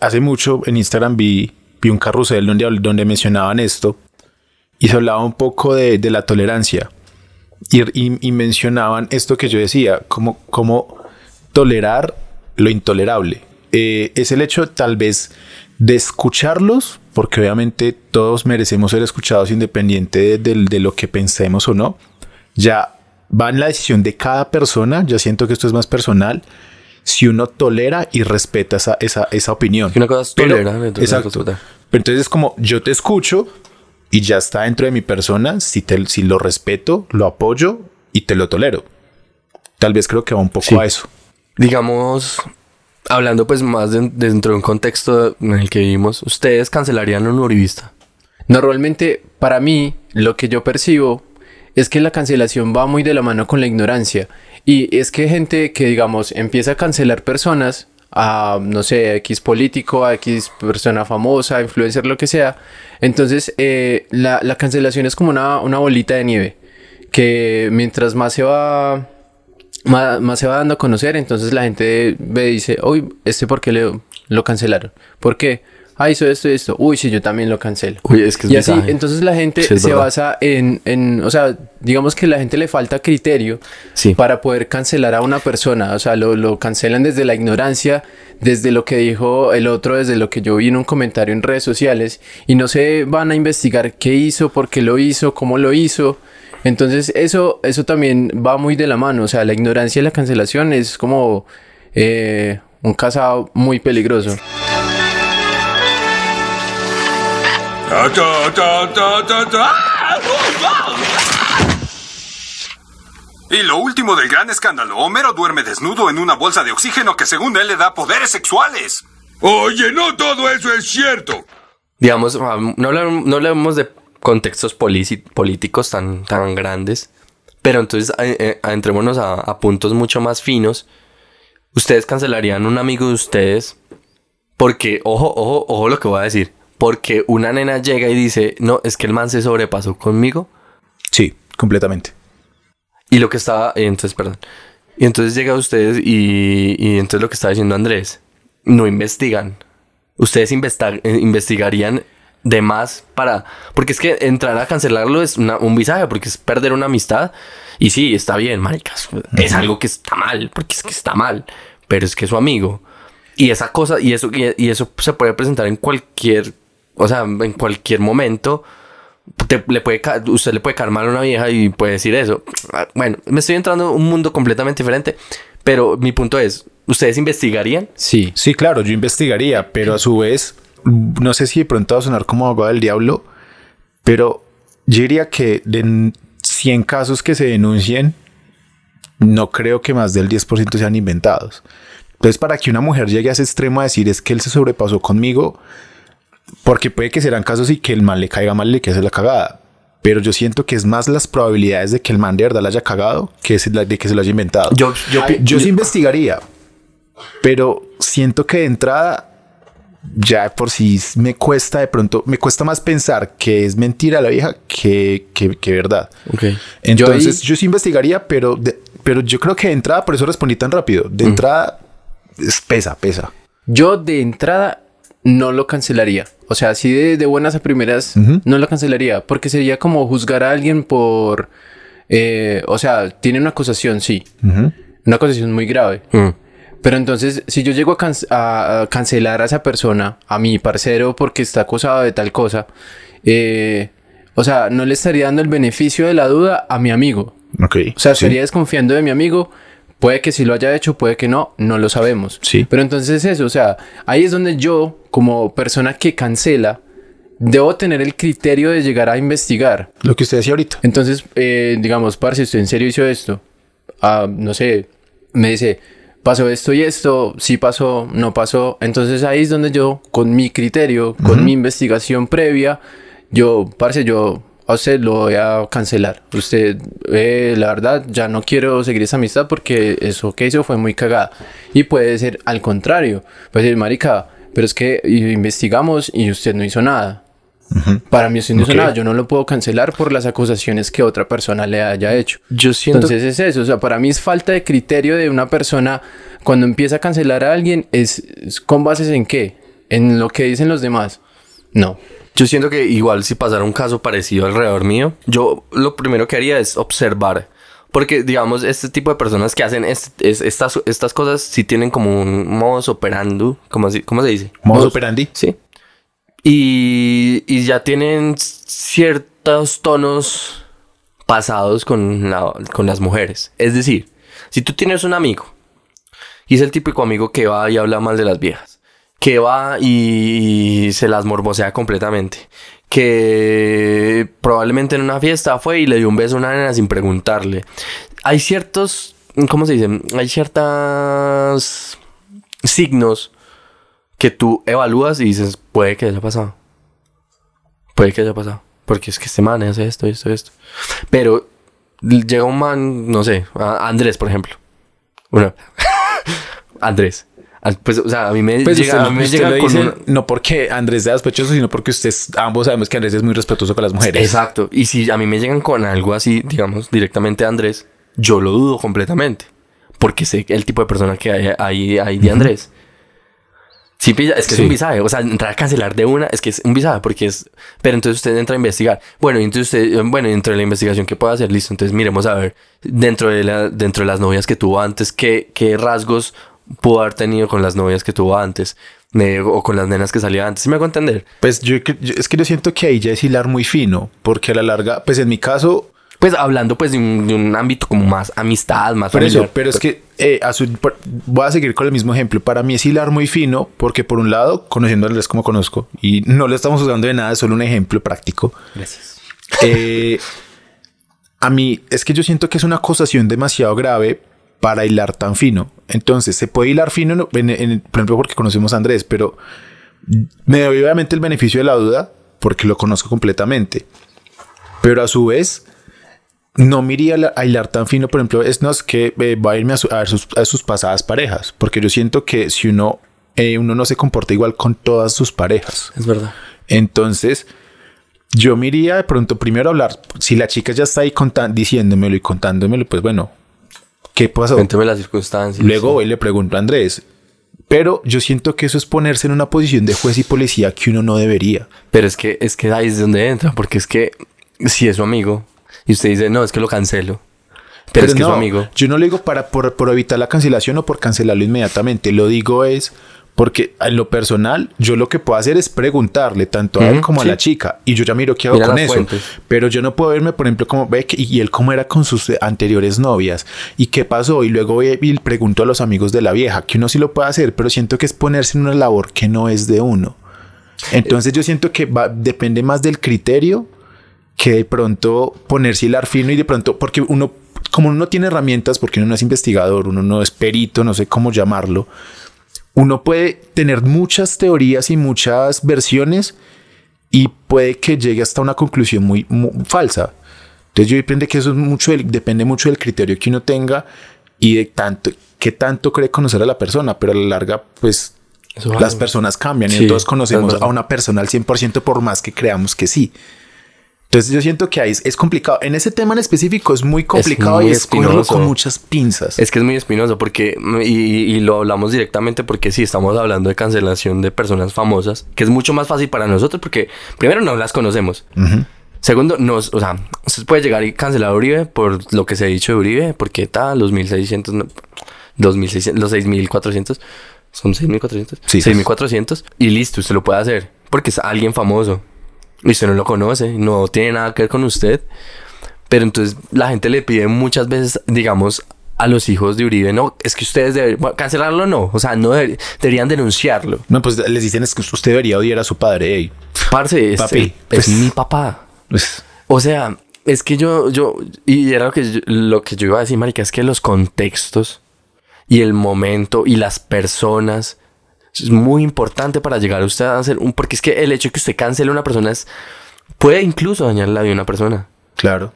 [SPEAKER 2] Hace mucho en Instagram vi, vi un carrusel donde, donde mencionaban esto y se hablaba un poco de, de la tolerancia. Y, y- y mencionaban esto que yo decía, como, como tolerar lo intolerable. Eh, es el hecho tal vez de escucharlos, porque obviamente todos merecemos ser escuchados independiente de, de- de lo que pensemos o no. Ya va en la decisión de cada persona, ya siento que esto es más personal, si uno tolera y respeta esa, esa, esa opinión.
[SPEAKER 4] Una cosa es
[SPEAKER 2] Pero-
[SPEAKER 4] tolerar, es
[SPEAKER 2] exacto. Pero entonces es como yo te escucho y ya está dentro de mi persona, si, te, si lo respeto, lo apoyo y te lo tolero. Tal vez creo que va un poco
[SPEAKER 4] Sí.
[SPEAKER 2] a eso.
[SPEAKER 4] Digamos, hablando pues más de- dentro de un contexto en el que vivimos, ¿ustedes cancelarían un uribista?
[SPEAKER 3] Normalmente, para mí, lo que yo percibo es que la cancelación va muy de la mano con la ignorancia. Y es que gente que, digamos, empieza a cancelar personas a, no sé, a X político, a X persona famosa, influencer, lo que sea. Entonces, eh, la, la cancelación es como una, una bolita de nieve. Que mientras más se va más, más se va dando a conocer, entonces la gente ve y dice, uy, este por qué le, lo cancelaron. ¿Por qué? Ah, hizo esto y esto. Uy, sí, yo también lo cancelo.
[SPEAKER 4] Uy, es que es
[SPEAKER 3] y así, entonces la gente
[SPEAKER 4] Sí,
[SPEAKER 3] se
[SPEAKER 4] verdad.
[SPEAKER 3] basa en, en, o sea, digamos que la gente le falta criterio
[SPEAKER 4] Sí.
[SPEAKER 3] para poder cancelar a una persona. O sea, lo, lo cancelan desde la ignorancia, desde lo que dijo el otro, desde lo que yo vi en un comentario en redes sociales, y no se van a investigar qué hizo, por qué lo hizo, cómo lo hizo. Entonces, eso, eso también va muy de la mano. O sea, la ignorancia y la cancelación es como eh, un casado muy peligroso.
[SPEAKER 7] Y lo último del gran escándalo, Homero duerme desnudo en una bolsa de oxígeno que según él le da poderes sexuales.
[SPEAKER 1] Oye, no todo eso es cierto.
[SPEAKER 4] Digamos, ah, no hablamos, no hablamos de contextos políticos tan, tan grandes, pero entonces eh, eh, adentrémonos a, a puntos mucho más finos. ¿Ustedes cancelarían un amigo de ustedes? Porque, ojo, ojo, ojo lo que voy a decir. Porque una nena llega y dice, no, es que el man se sobrepasó conmigo.
[SPEAKER 2] Sí, completamente.
[SPEAKER 4] Y lo que estaba, entonces, perdón. Y entonces llega ustedes y, y entonces lo que está diciendo Andrés, no investigan. Ustedes eh, investigarían de más para... Porque es que entrar a cancelarlo es una- un visaje, porque es perder una amistad. Y sí, está bien, maricas. Es algo que está mal, porque es que está mal. Pero es que es su amigo. Y esa cosa, y eso, y, y eso se puede presentar en cualquier... O sea, en cualquier momento. Te- le puede, usted le puede caer mal a una vieja y puede decir eso. Bueno, me estoy entrando en un mundo completamente diferente. Pero mi punto es, ¿ustedes investigarían?
[SPEAKER 3] Sí.
[SPEAKER 2] Sí, claro, yo investigaría, pero a su vez, no sé si de pronto va a sonar como abogado del diablo, pero yo diría que de 100 casos que se denuncien, no creo que más del 10% sean inventados. Entonces, para que una mujer llegue a ese extremo a decir es que él se sobrepasó conmigo, porque puede que serán casos y que el man le caiga mal y le quede la cagada. Pero yo siento que es más las probabilidades de que el man de verdad la haya cagado que de que se lo haya inventado.
[SPEAKER 4] Yo, yo, pi-
[SPEAKER 2] Yo sí investigaría, pero siento que de entrada ya por si me cuesta de pronto, me cuesta más pensar que es mentira la vieja que, que, que verdad.
[SPEAKER 4] Ok.
[SPEAKER 2] Entonces
[SPEAKER 3] ahí-
[SPEAKER 2] yo, sí investigaría, pero, de- pero yo creo que de entrada, por eso respondí tan rápido, de entrada es- pesa, pesa.
[SPEAKER 3] Yo de entrada no lo cancelaría. O sea, así de, de buenas a primeras no lo cancelaría. Porque sería como juzgar a alguien por... eh, o sea, tiene una acusación, sí. Una acusación muy grave. Pero entonces, si yo llego a, can- a- a cancelar a esa persona, a mi parcero, porque está acusado de tal cosa, eh, o sea, no le estaría dando el beneficio de la duda a mi amigo.
[SPEAKER 2] Ok.
[SPEAKER 3] O sea,
[SPEAKER 2] sí.
[SPEAKER 3] estaría desconfiando de mi amigo. Puede que sí lo haya hecho, puede que no, no lo sabemos.
[SPEAKER 2] Sí.
[SPEAKER 3] Pero entonces eso, o sea, ahí es donde yo, como persona que cancela, debo tener el criterio de llegar a investigar.
[SPEAKER 2] Lo que usted decía ahorita.
[SPEAKER 3] Entonces, eh, digamos, parce, usted en serio hizo esto. Ah, no sé, me dice, pasó esto y esto, sí pasó, no pasó. Entonces ahí es donde yo, con mi criterio, con mi investigación previa, yo, parce, yo a usted lo voy a cancelar. Usted, eh, la verdad, ya no quiero seguir esa amistad porque eso que hizo fue muy cagada. Y puede ser al contrario. Puede decir, marica, pero es que investigamos y usted no hizo nada. Para mí usted no hizo
[SPEAKER 2] Ok.
[SPEAKER 3] nada. Yo no lo puedo cancelar por las acusaciones que otra persona le haya hecho.
[SPEAKER 4] Yo siento
[SPEAKER 3] Entonces es eso. O sea, para mí es falta de criterio de una persona cuando empieza a cancelar a alguien. Es, es con bases en qué? En lo que dicen los demás. No.
[SPEAKER 4] Yo siento que igual si pasara un caso parecido alrededor mío, yo lo primero que haría es observar. Porque, digamos, este tipo de personas que hacen es- estas, estas cosas sí tienen como un modus operandi. ¿Cómo, se- cómo se dice?
[SPEAKER 2] Modus operandi.
[SPEAKER 4] Sí. Y, ya tienen ciertos tonos pasados con, la- con las mujeres. Es decir, si tú tienes un amigo y es el típico amigo que va y habla mal de las viejas, que va y se las morbosea completamente, que probablemente en una fiesta fue y le dio un beso a una nena sin preguntarle. Hay ciertos, ¿cómo se dice? Hay ciertos signos que tú evalúas y dices, puede que haya pasado. Puede que haya pasado. Porque es que este man hace esto, esto, esto. Pero llega un man, no sé, a- Andrés, por ejemplo. Una. (laughs) Andrés. Pues, o sea, a mí me
[SPEAKER 2] Pues
[SPEAKER 4] llega,
[SPEAKER 2] usted,
[SPEAKER 4] a mí me
[SPEAKER 2] usted
[SPEAKER 4] llega
[SPEAKER 2] lo
[SPEAKER 4] con
[SPEAKER 2] dice
[SPEAKER 4] una-
[SPEAKER 2] no porque Andrés sea sospechoso, sino porque ustedes ambos sabemos que Andrés es muy respetuoso con las mujeres.
[SPEAKER 4] Exacto. Y si a mí me llegan con algo así, digamos, directamente a Andrés, yo lo dudo completamente. Porque sé el tipo de persona que hay, hay, hay de Andrés. Sí, es que es un visaje. O sea, entrar a cancelar de una es que es un visaje porque es. Pero entonces usted entra a investigar. Bueno, entonces usted, bueno, dentro de la investigación que pueda hacer, listo. Entonces miremos a ver, dentro de, la, dentro de las novias que tuvo antes, qué, qué rasgos pudo haber tenido con las novias que tuvo antes. eh, o con las nenas que salía antes. ¿Sí me hago entender?
[SPEAKER 2] Pues yo, yo- es que yo siento que ahí ya es hilar muy fino, porque a la larga, pues en mi caso,
[SPEAKER 4] Pues hablando pues de un, de un ámbito como más amistad, más
[SPEAKER 2] eso,
[SPEAKER 4] familiar.
[SPEAKER 2] pero es que eh, a su- por- voy a seguir con el mismo ejemplo. Para mí es hilar muy fino, porque por un lado, conociendo a Andrés como conozco, y no le estamos usando de nada, es solo un ejemplo práctico.
[SPEAKER 4] Gracias.
[SPEAKER 2] Eh, a mí es que yo siento que es una acusación demasiado grave para hilar tan fino. Entonces, se puede hilar fino, en- en- en- por ejemplo, porque conocemos a Andrés, pero me doy obviamente el beneficio de la duda porque lo conozco completamente. Pero a su vez, no me iría a la- a hilar tan fino, por ejemplo, es, no, es que eh, va a irme a, su- a ver sus, a sus pasadas parejas, porque yo siento que si uno, eh, uno no se comporta igual con todas sus parejas.
[SPEAKER 4] Es verdad.
[SPEAKER 2] Entonces, yo me iría de pronto primero a hablar. Si la chica ya está ahí diciéndomelo y contándomelo, pues bueno, ¿qué pasó?
[SPEAKER 4] Cuénteme las circunstancias.
[SPEAKER 2] Luego voy y le pregunto a Andrés. Pero yo siento que eso es ponerse en una posición de juez y policía que uno no debería.
[SPEAKER 4] Pero es que, es que ahí es donde entra, porque es que si es su amigo y usted dice, no, es que lo cancelo. Pero, es que es su
[SPEAKER 2] no,
[SPEAKER 4] amigo.
[SPEAKER 2] Yo no lo digo para por, por evitar la cancelación o por cancelarlo inmediatamente. Lo digo es porque en lo personal, yo lo que puedo hacer es preguntarle tanto a él como a la chica. Y yo ya miro qué hago
[SPEAKER 4] Mira
[SPEAKER 2] con eso.
[SPEAKER 4] fuentes.
[SPEAKER 2] Pero yo no puedo verme, por ejemplo, como ve que, y él cómo era con sus anteriores novias. Y qué pasó. Y luego y pregunto a los amigos de la vieja, que uno sí lo puede hacer, pero siento que es ponerse en una labor que no es de uno. Entonces yo siento que va, depende más del criterio que de pronto ponerse hilar fino y de pronto, porque uno, como uno no tiene herramientas, porque uno no es investigador, uno no es perito, no sé cómo llamarlo, uno puede tener muchas teorías y muchas versiones y puede que llegue hasta una conclusión muy, muy falsa. Entonces yo depende que eso es mucho del- depende mucho del criterio que uno tenga y de tanto qué tanto cree conocer a la persona, pero a la larga pues
[SPEAKER 4] Eso
[SPEAKER 2] las
[SPEAKER 4] vale.
[SPEAKER 2] personas cambian y
[SPEAKER 4] Sí,
[SPEAKER 2] no todos conocemos a una persona al 100% por más que creamos que sí. Entonces yo siento que ahí es, es complicado. En ese tema en específico es muy complicado
[SPEAKER 4] muy
[SPEAKER 2] y es con muchas pinzas.
[SPEAKER 4] Es que es muy espinoso porque, y, y lo hablamos directamente porque sí, estamos hablando de cancelación de personas famosas, que es mucho más fácil para nosotros porque primero no las conocemos. Segundo, nos, o sea, usted puede llegar y cancelar a Uribe por lo que se ha dicho de Uribe, porque tal, los 1600, no, 2600, los 6400, son 6400,
[SPEAKER 2] Sí,
[SPEAKER 4] 6400, y listo, usted lo puede hacer, porque es alguien famoso, y usted no lo conoce, no tiene nada que ver con usted, pero entonces la gente le pide muchas veces, digamos, a los hijos de Uribe, no, es que ustedes deben, bueno, cancelarlo no, o sea, no deber- deberían denunciarlo.
[SPEAKER 2] No, pues les dicen es que usted debería odiar a su padre. ey.
[SPEAKER 4] Parce, es,
[SPEAKER 2] Papi,
[SPEAKER 4] es
[SPEAKER 2] pues-
[SPEAKER 4] mi papá.
[SPEAKER 2] Pues,
[SPEAKER 4] O sea, es que yo, yo, y era lo que yo, lo que yo iba a decir, marica, es que los contextos y el momento y las personas es muy importante para llegar a usted a hacer un, porque es que el hecho de que usted cancele a una persona es, puede incluso dañar la vida de una persona.
[SPEAKER 2] claro.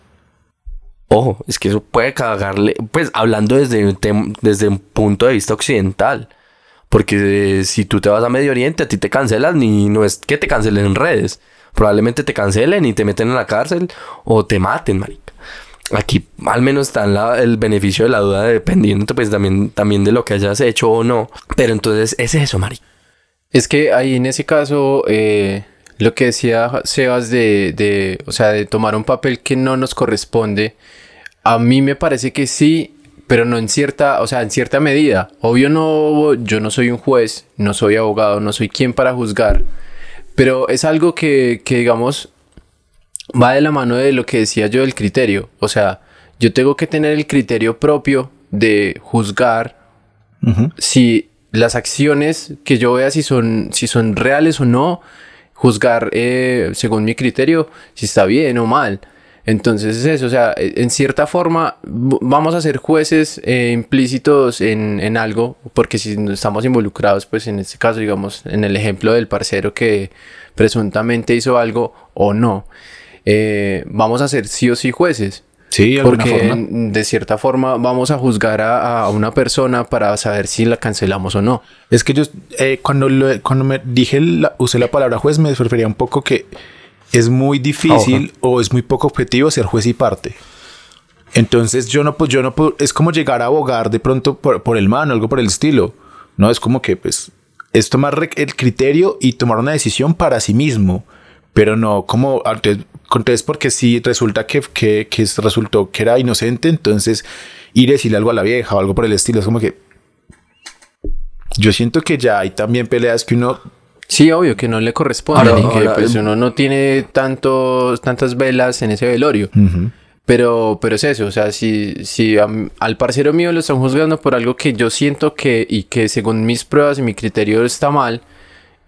[SPEAKER 4] Ojo, es que eso puede cagarle, pues hablando desde, un desde un punto de vista occidental. Porque si tú te vas a Medio Oriente, a ti te cancelan y no es que te cancelen en redes. Probablemente te cancelen y te meten en la cárcel o te maten, marica. Aquí al menos está la- el beneficio de la duda dependiendo pues también, también de lo que hayas hecho o no. Pero entonces es eso, marica.
[SPEAKER 3] Es que ahí en ese caso, eh, lo que decía Sebas de, de, o sea, de tomar un papel que no nos corresponde, a mí me parece que sí, pero no en cierta, o sea, en cierta medida. Obvio no, yo no soy un juez, no soy abogado, no soy quien para juzgar, pero es algo que, que digamos, va de la mano de lo que decía yo del criterio. O sea, yo tengo que tener el criterio propio de juzgar si las acciones que yo vea si son, si son reales o no, juzgar eh, según mi criterio si está bien o mal. Entonces es eso, o sea, eh, en cierta forma vamos a ser jueces eh, implícitos en, en algo, porque si estamos involucrados, pues en este caso, digamos, en el ejemplo del parcero que presuntamente hizo algo o no, eh, vamos a ser sí o sí jueces.
[SPEAKER 2] Sí, de
[SPEAKER 3] Porque
[SPEAKER 2] forma.
[SPEAKER 3] de cierta forma vamos a juzgar a, a una persona para saber si la cancelamos o no.
[SPEAKER 2] Es que yo, eh, cuando, lo- cuando me dije, la- usé la palabra juez, me refería un poco que es muy difícil o es muy poco objetivo ser juez y parte. Entonces yo no, pues yo no puedo, es como llegar a abogar de pronto por, por el mano, algo por el estilo. No, es como que pues es tomar el criterio y tomar una decisión para sí mismo, pero no como, entonces, entonces porque si resulta que, que, que es- resultó que era inocente, entonces ir a decirle algo a la vieja o algo por el estilo, es como que yo siento que ya hay también peleas que uno
[SPEAKER 3] Sí, obvio que no le corresponde
[SPEAKER 4] Ahora-
[SPEAKER 3] y que
[SPEAKER 4] ahora,
[SPEAKER 3] pues
[SPEAKER 4] em-
[SPEAKER 3] uno no tiene tantos, tantas velas en ese velorio. Pero, pero es eso, o sea, si, si al parcero mío lo están juzgando por algo que yo siento que y que según mis pruebas y mi criterio está mal,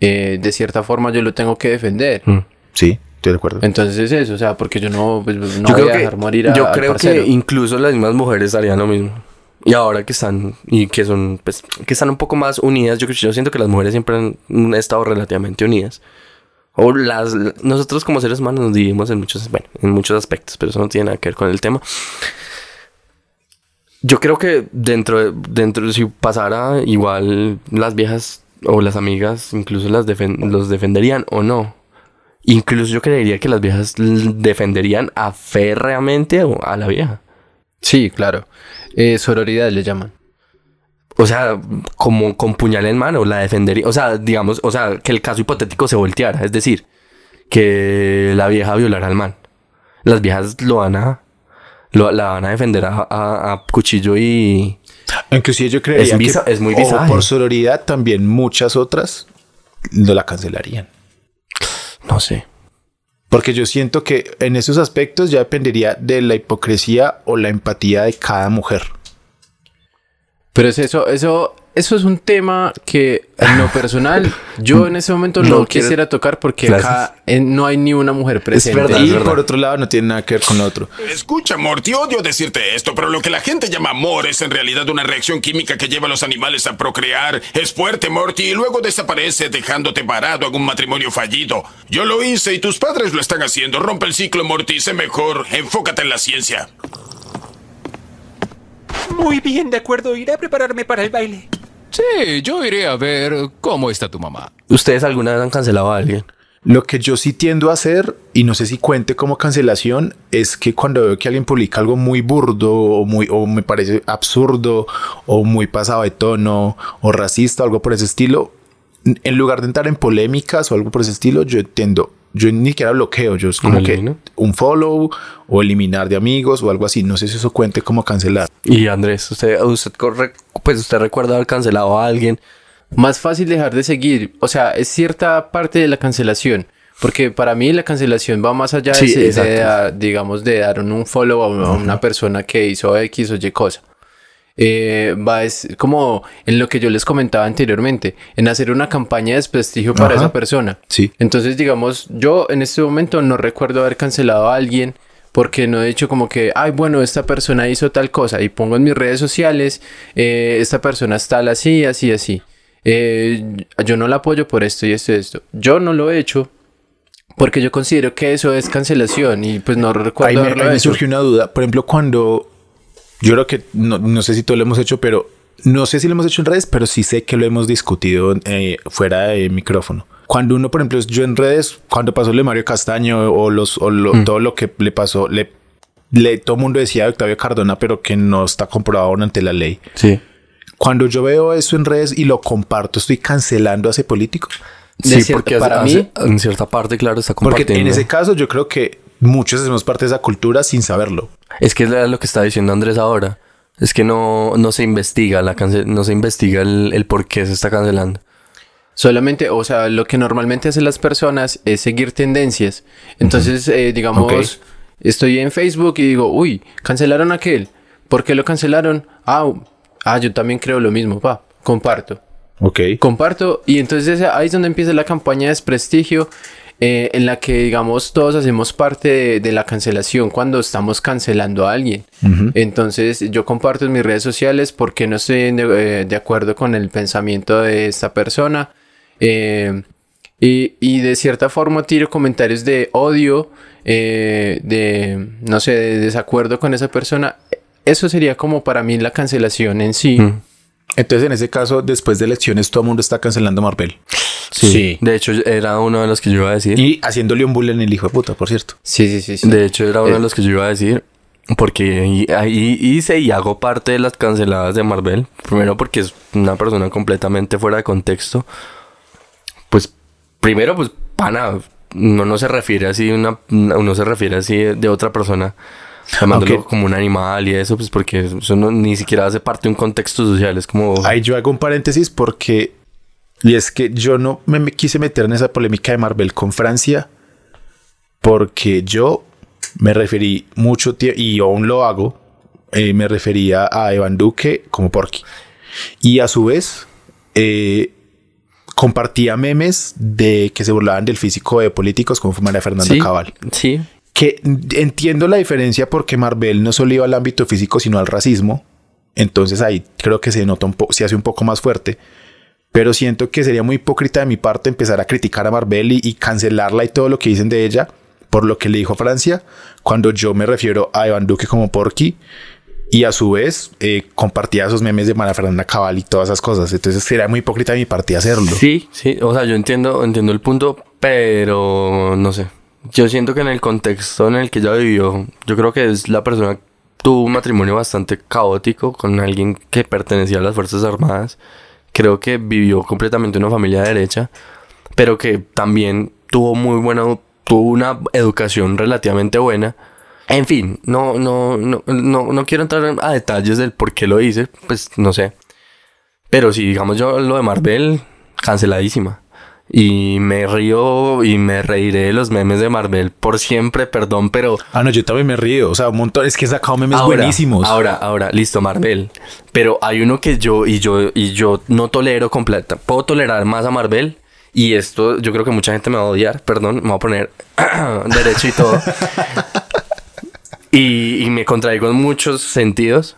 [SPEAKER 3] eh, de cierta forma yo lo tengo que defender.
[SPEAKER 4] Mm.
[SPEAKER 2] Sí, estoy de acuerdo.
[SPEAKER 3] Entonces es eso, o sea, porque yo no, pues, no
[SPEAKER 4] yo
[SPEAKER 3] voy
[SPEAKER 4] creo
[SPEAKER 3] a
[SPEAKER 4] que,
[SPEAKER 3] dejar morir a,
[SPEAKER 4] yo creo que incluso las mismas mujeres harían lo mismo. Y ahora que están, y que son, pues, que están un poco más unidas, yo, yo siento que las mujeres siempre han estado relativamente unidas. O las, nosotros como seres humanos nos dividimos en muchos, bueno, en muchos aspectos, pero eso no tiene nada que ver con el tema. Yo creo que dentro de, dentro, si pasara igual las viejas o las amigas, incluso las defen- los defenderían o no. Incluso yo creería que las viejas defenderían a férreamente a la vieja.
[SPEAKER 3] Sí, claro. Eh, sororidad le llaman.
[SPEAKER 4] o sea, como con puñal en mano, la defendería. O sea, digamos, o sea, que el caso hipotético se volteara. Es decir, que la vieja violara al man. Las viejas lo van a. Lo, la van a defender a, a- a cuchillo y.
[SPEAKER 2] Inclusive yo creería
[SPEAKER 4] Es
[SPEAKER 2] que
[SPEAKER 4] es muy
[SPEAKER 2] por sororidad también muchas otras no la cancelarían.
[SPEAKER 4] No sé.
[SPEAKER 2] Porque yo siento que en esos aspectos ya dependería de la hipocresía o la empatía de cada mujer.
[SPEAKER 3] Pero es eso, eso, eso es un tema que en lo personal (laughs) yo en ese momento no, quisiera tocar porque acá no hay ni una mujer presente.
[SPEAKER 4] verdad,
[SPEAKER 2] y
[SPEAKER 4] es verdad.
[SPEAKER 2] por otro lado no tiene nada que ver con lo otro.
[SPEAKER 1] Escucha, Morty, odio decirte esto, pero lo que la gente llama amor es en realidad una reacción química que lleva a los animales a procrear. Es fuerte, Morty, y luego desaparece dejándote parado en un matrimonio fallido. Yo lo hice y tus padres lo están haciendo. Rompe el ciclo, Morty, sé mejor. Enfócate en la ciencia.
[SPEAKER 8] Muy bien, de acuerdo. Iré a prepararme para el baile.
[SPEAKER 9] Sí, yo iré a ver cómo está tu mamá.
[SPEAKER 4] ¿Ustedes alguna vez han cancelado a alguien?
[SPEAKER 2] Lo que yo sí tiendo a hacer, y no sé si cuente como cancelación, es que cuando veo que alguien publica algo muy burdo o, muy, o me parece absurdo o muy pasado de tono o racista o algo por ese estilo, en lugar de entrar en polémicas o algo por ese estilo, yo tiendo, yo ni siquiera bloqueo, yo es como
[SPEAKER 4] ¿Un
[SPEAKER 2] que un follow o eliminar de amigos o algo así. No sé si eso cuente como cancelar.
[SPEAKER 4] Y Andrés, usted, usted corre, pues usted recuerda haber cancelado a alguien.
[SPEAKER 3] Más fácil dejar de seguir, o sea, es cierta parte de la cancelación. Porque para mí la cancelación va más allá de,
[SPEAKER 4] Sí,
[SPEAKER 3] de dar, digamos, de dar un, follow a una, a una persona que hizo X o Y cosa. Eh, va es como en lo que yo les comentaba anteriormente, en hacer una campaña de desprestigio para
[SPEAKER 2] Ajá.
[SPEAKER 3] esa persona.
[SPEAKER 2] Sí.
[SPEAKER 3] Entonces, digamos, yo en este momento no recuerdo haber cancelado a alguien porque no he dicho como que, ay, bueno, esta persona hizo tal cosa y pongo en mis redes sociales, eh, esta persona es tal así, así, así. Eh, yo no la apoyo por esto y esto y esto. Yo no lo he hecho porque yo considero que eso es cancelación y pues no
[SPEAKER 2] Ahí
[SPEAKER 3] recuerdo
[SPEAKER 2] me,
[SPEAKER 3] haberlo
[SPEAKER 2] ahí me surgió una duda. Por ejemplo, cuando yo creo que no, no sé si todo lo hemos hecho, pero no sé si lo hemos hecho en redes, pero sí sé que lo hemos discutido eh, fuera de micrófono. Cuando uno, por ejemplo, yo en redes, cuando pasó lo de Mario Castaño o, los, o lo-
[SPEAKER 3] Mm.
[SPEAKER 2] todo lo que le pasó, le, le todo el mundo decía de Octavio Cardona, pero que no está comprobado ante la ley.
[SPEAKER 4] Sí.
[SPEAKER 2] Cuando yo veo eso en redes y lo comparto, estoy cancelando a ese político.
[SPEAKER 4] Sí, porque
[SPEAKER 3] para
[SPEAKER 4] hace-
[SPEAKER 3] mí-
[SPEAKER 4] en cierta parte, claro, está
[SPEAKER 2] Porque
[SPEAKER 4] compartiendo.
[SPEAKER 2] en ese caso yo creo que muchos hacemos parte de esa cultura sin saberlo.
[SPEAKER 4] Es que es lo que está diciendo Andrés ahora. Es que no, no se investiga la cance- no se investiga el, el por qué se está cancelando.
[SPEAKER 3] Solamente, o sea, lo que normalmente hacen las personas es seguir tendencias. Entonces, eh, digamos, estoy en Facebook y digo, uy, cancelaron a aquel. ¿Por qué lo cancelaron? Ah, ah, yo también creo lo mismo, va, comparto.
[SPEAKER 2] Ok.
[SPEAKER 3] Comparto y entonces ahí es donde empieza la campaña de desprestigio eh, en la que, digamos, todos hacemos parte de, de la cancelación cuando estamos cancelando a alguien. Entonces yo comparto en mis redes sociales porque no estoy de, eh, de acuerdo con el pensamiento de esta persona. eh, y, y de cierta forma tiro comentarios de odio, eh, de, no sé, de desacuerdo con esa persona. Eso sería como para mí la cancelación en sí.
[SPEAKER 4] Mm.
[SPEAKER 2] Entonces, en ese caso, después de elecciones, todo el mundo está cancelando Marvel.
[SPEAKER 3] Sí.
[SPEAKER 4] De hecho, era uno de los que yo iba a decir.
[SPEAKER 2] Y haciéndole un bullying el hijo de puta, por cierto.
[SPEAKER 3] Sí, sí, sí. sí.
[SPEAKER 4] De hecho, era uno
[SPEAKER 3] Eh.
[SPEAKER 4] de los que yo iba a decir. Porque ahí hice y hago parte de las canceladas de Marvel. Primero porque es una persona completamente fuera de contexto. Pues, primero, pues, pana, uno no se refiere así, una, uno se refiere así de, de otra persona. Llamándolo
[SPEAKER 2] Aunque-
[SPEAKER 4] como un animal y eso, pues porque eso no, ni siquiera hace parte de un contexto social. Es como...
[SPEAKER 2] Ahí yo hago un paréntesis porque. Y es que yo no me, me quise meter en esa polémica de Marvel con Francia. Porque yo me referí mucho tiempo, y aún lo hago, eh, me refería a Evan Duque como Porky. Y a su vez, eh, compartía memes de que se burlaban del físico de políticos como fue María Fernanda
[SPEAKER 4] sí,
[SPEAKER 2] Cabal.
[SPEAKER 4] sí,
[SPEAKER 2] que entiendo la diferencia porque Marvel no solo iba al ámbito físico, sino al racismo. Entonces ahí creo que se nota un poco, se hace un poco más fuerte. Pero siento que sería muy hipócrita de mi parte empezar a criticar a Marvel y, cancelarla y todo lo que dicen de ella por lo que le dijo a Francia, cuando yo me refiero a Iván Duque como Porky y a su vez eh, compartía esos memes de María Fernanda Cabal y todas esas cosas. Entonces sería muy hipócrita de mi parte hacerlo.
[SPEAKER 4] Sí, sí, o sea, yo entiendo, entiendo el punto, pero no sé. Yo siento que en el contexto en el que ella vivió, yo creo que es la persona tuvo un matrimonio bastante caótico con alguien que pertenecía a las Fuerzas Armadas. Creo que vivió completamente una familia de derecha, pero que también tuvo muy buena, tuvo una educación relativamente buena. En fin, no, no, no, no, no quiero entrar a detalles del por qué lo hice, pues no sé. Pero si digamos yo lo de Marvel, canceladísima. Y me río y me reiré de los memes de Marvel por siempre, perdón, pero...
[SPEAKER 2] Ah, no, yo también me río. O sea, un montón. Es que he sacado memes
[SPEAKER 4] Ahora,
[SPEAKER 2] buenísimos.
[SPEAKER 4] Ahora, ahora, listo, Marvel. Pero hay uno que yo y yo y yo no tolero completa. Puedo tolerar más a Marvel. Y esto yo creo que mucha gente me va a odiar. Perdón, me voy a poner (coughs) derecho y todo. (laughs) y, y me contradigo en muchos sentidos.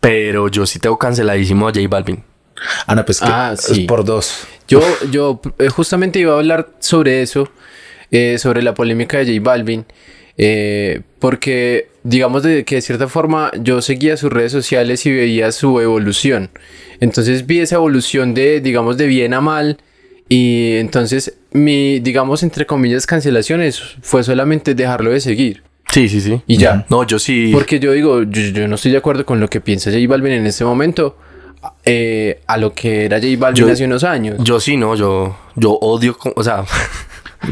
[SPEAKER 4] Pero yo sí tengo canceladísimo a J Balvin.
[SPEAKER 2] Ah, no, pues que
[SPEAKER 3] Ah, sí.
[SPEAKER 2] es por dos.
[SPEAKER 3] Yo, yo eh, justamente iba a hablar sobre eso, eh, sobre la polémica de J Balvin, eh, porque digamos de que de cierta forma yo seguía sus redes sociales y veía su evolución. Entonces vi esa evolución de, digamos, de bien a mal. Y entonces mi, digamos, entre comillas, cancelaciones fue solamente dejarlo de seguir.
[SPEAKER 4] Sí, sí, sí.
[SPEAKER 3] Y ya.
[SPEAKER 4] No, yo sí.
[SPEAKER 3] Porque yo digo, yo, yo no estoy de acuerdo con lo que piensa J Balvin en este momento eh, a lo que era J Balvin
[SPEAKER 4] Yo-
[SPEAKER 3] hace unos años.
[SPEAKER 4] Yo sí, no, yo, yo odio, o sea, (laughs)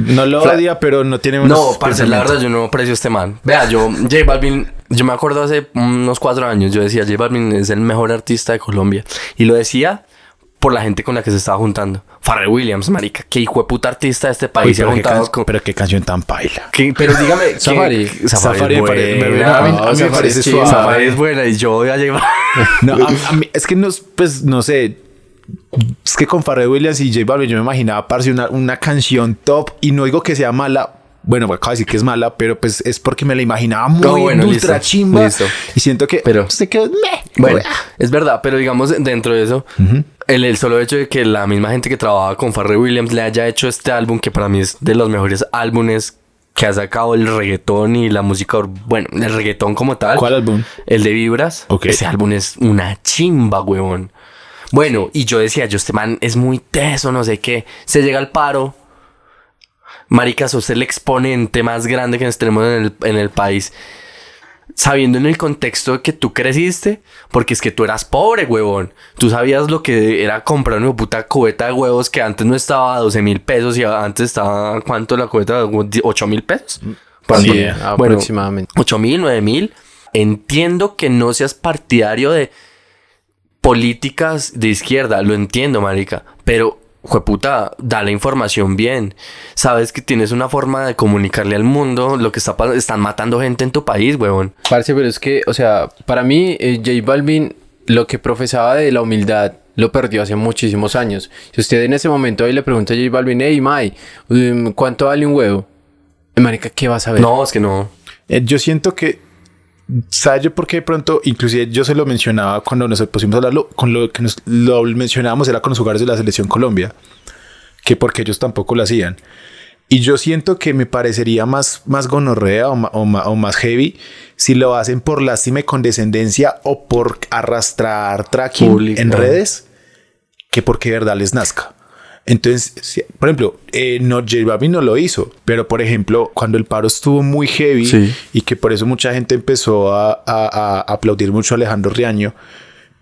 [SPEAKER 2] No lo odia, pero no tiene
[SPEAKER 4] no, parce, la verdad yo no aprecio a este man. Vea, yo, J Balvin, yo me acuerdo hace unos cuatro años, yo decía, J Balvin es el mejor artista de Colombia. Y lo decía por la gente con la que se estaba juntando. Pharrell Williams, marica, qué hijo de puta artista de este
[SPEAKER 2] Uy,
[SPEAKER 4] país se ha
[SPEAKER 2] pero, qué
[SPEAKER 4] juntado
[SPEAKER 2] can-
[SPEAKER 4] con...
[SPEAKER 2] pero qué canción tan paila.
[SPEAKER 4] ¿Qué? Pero dígame, ¿qué- (laughs)
[SPEAKER 3] Safari.
[SPEAKER 4] Safari,
[SPEAKER 2] Safari me pare- me-
[SPEAKER 4] buena.
[SPEAKER 2] a mí- a mí
[SPEAKER 3] No,
[SPEAKER 2] me
[SPEAKER 3] Safari
[SPEAKER 2] parece suave.
[SPEAKER 4] Safari es buena y yo voy a Balvin. (laughs)
[SPEAKER 2] No, a, a (laughs) mí- es que no, es, pues no sé. Es que con Pharrell Williams y J Balvin yo me imaginaba parce una, una canción top y no digo que sea mala. Bueno, acabo de decir que es mala, pero pues es porque me la imaginaba muy
[SPEAKER 4] No, bueno,
[SPEAKER 2] ultra
[SPEAKER 4] listo,
[SPEAKER 2] chimba.
[SPEAKER 4] listo.
[SPEAKER 2] Y siento que
[SPEAKER 4] Pero-
[SPEAKER 2] se quedó meh.
[SPEAKER 4] Bueno, es verdad, pero digamos dentro de eso, el, el solo hecho de que la misma gente que trabaja con Pharrell Williams le haya hecho este álbum, que para mí es de los mejores álbumes que ha sacado el reggaetón y la música, bueno, el reggaetón como tal.
[SPEAKER 2] ¿Cuál álbum?
[SPEAKER 4] El de Vibras. Ese álbum es una chimba, huevón. Bueno, y yo decía, yo este man es muy teso, no sé qué. Se llega al paro. Marica, sos el exponente más grande que nos tenemos en el, en el país. Sabiendo en el contexto de que tú creciste, porque es que tú eras pobre, huevón. Tú sabías lo que era comprar una puta cubeta de huevos que antes no estaba a 12 mil pesos y antes estaba, ¿cuánto la cubeta? ¿8 mil pesos? ¿Cuánto?
[SPEAKER 3] Sí, aproximadamente.
[SPEAKER 4] 8 mil, 9 mil. Entiendo que no seas partidario de políticas de izquierda, lo entiendo, marica, pero jueputa, da la información bien. Sabes que tienes una forma de comunicarle al mundo lo que está pasando. Están matando gente en tu país, huevón.
[SPEAKER 3] Parce, pero es que, o sea, para mí, eh, J Balvin, lo que profesaba de la humildad, lo perdió hace muchísimos años. Si usted en ese momento ahí le pregunta a J Balvin, hey, Mai, um, ¿cuánto vale un huevo? Marica, ¿qué vas a ver?
[SPEAKER 4] No, es que no.
[SPEAKER 2] Eh, yo siento que, ¿sabes yo por qué de pronto? Inclusive yo se lo mencionaba cuando nos pusimos a hablarlo, con lo que nos, lo mencionábamos era con los jugadores de la selección Colombia, que porque ellos tampoco lo hacían. Y yo siento que me parecería más, más gonorrea o, ma- o ma- o más heavy si lo hacen por lástima y condescendencia o por arrastrar tracking en redes que porque de verdad les nazca. Entonces, por ejemplo, eh, no, J Balvin no lo hizo, pero por ejemplo, cuando el paro estuvo muy heavy
[SPEAKER 4] Sí.
[SPEAKER 2] y que por eso mucha gente empezó a, a- a aplaudir mucho a Alejandro Riaño,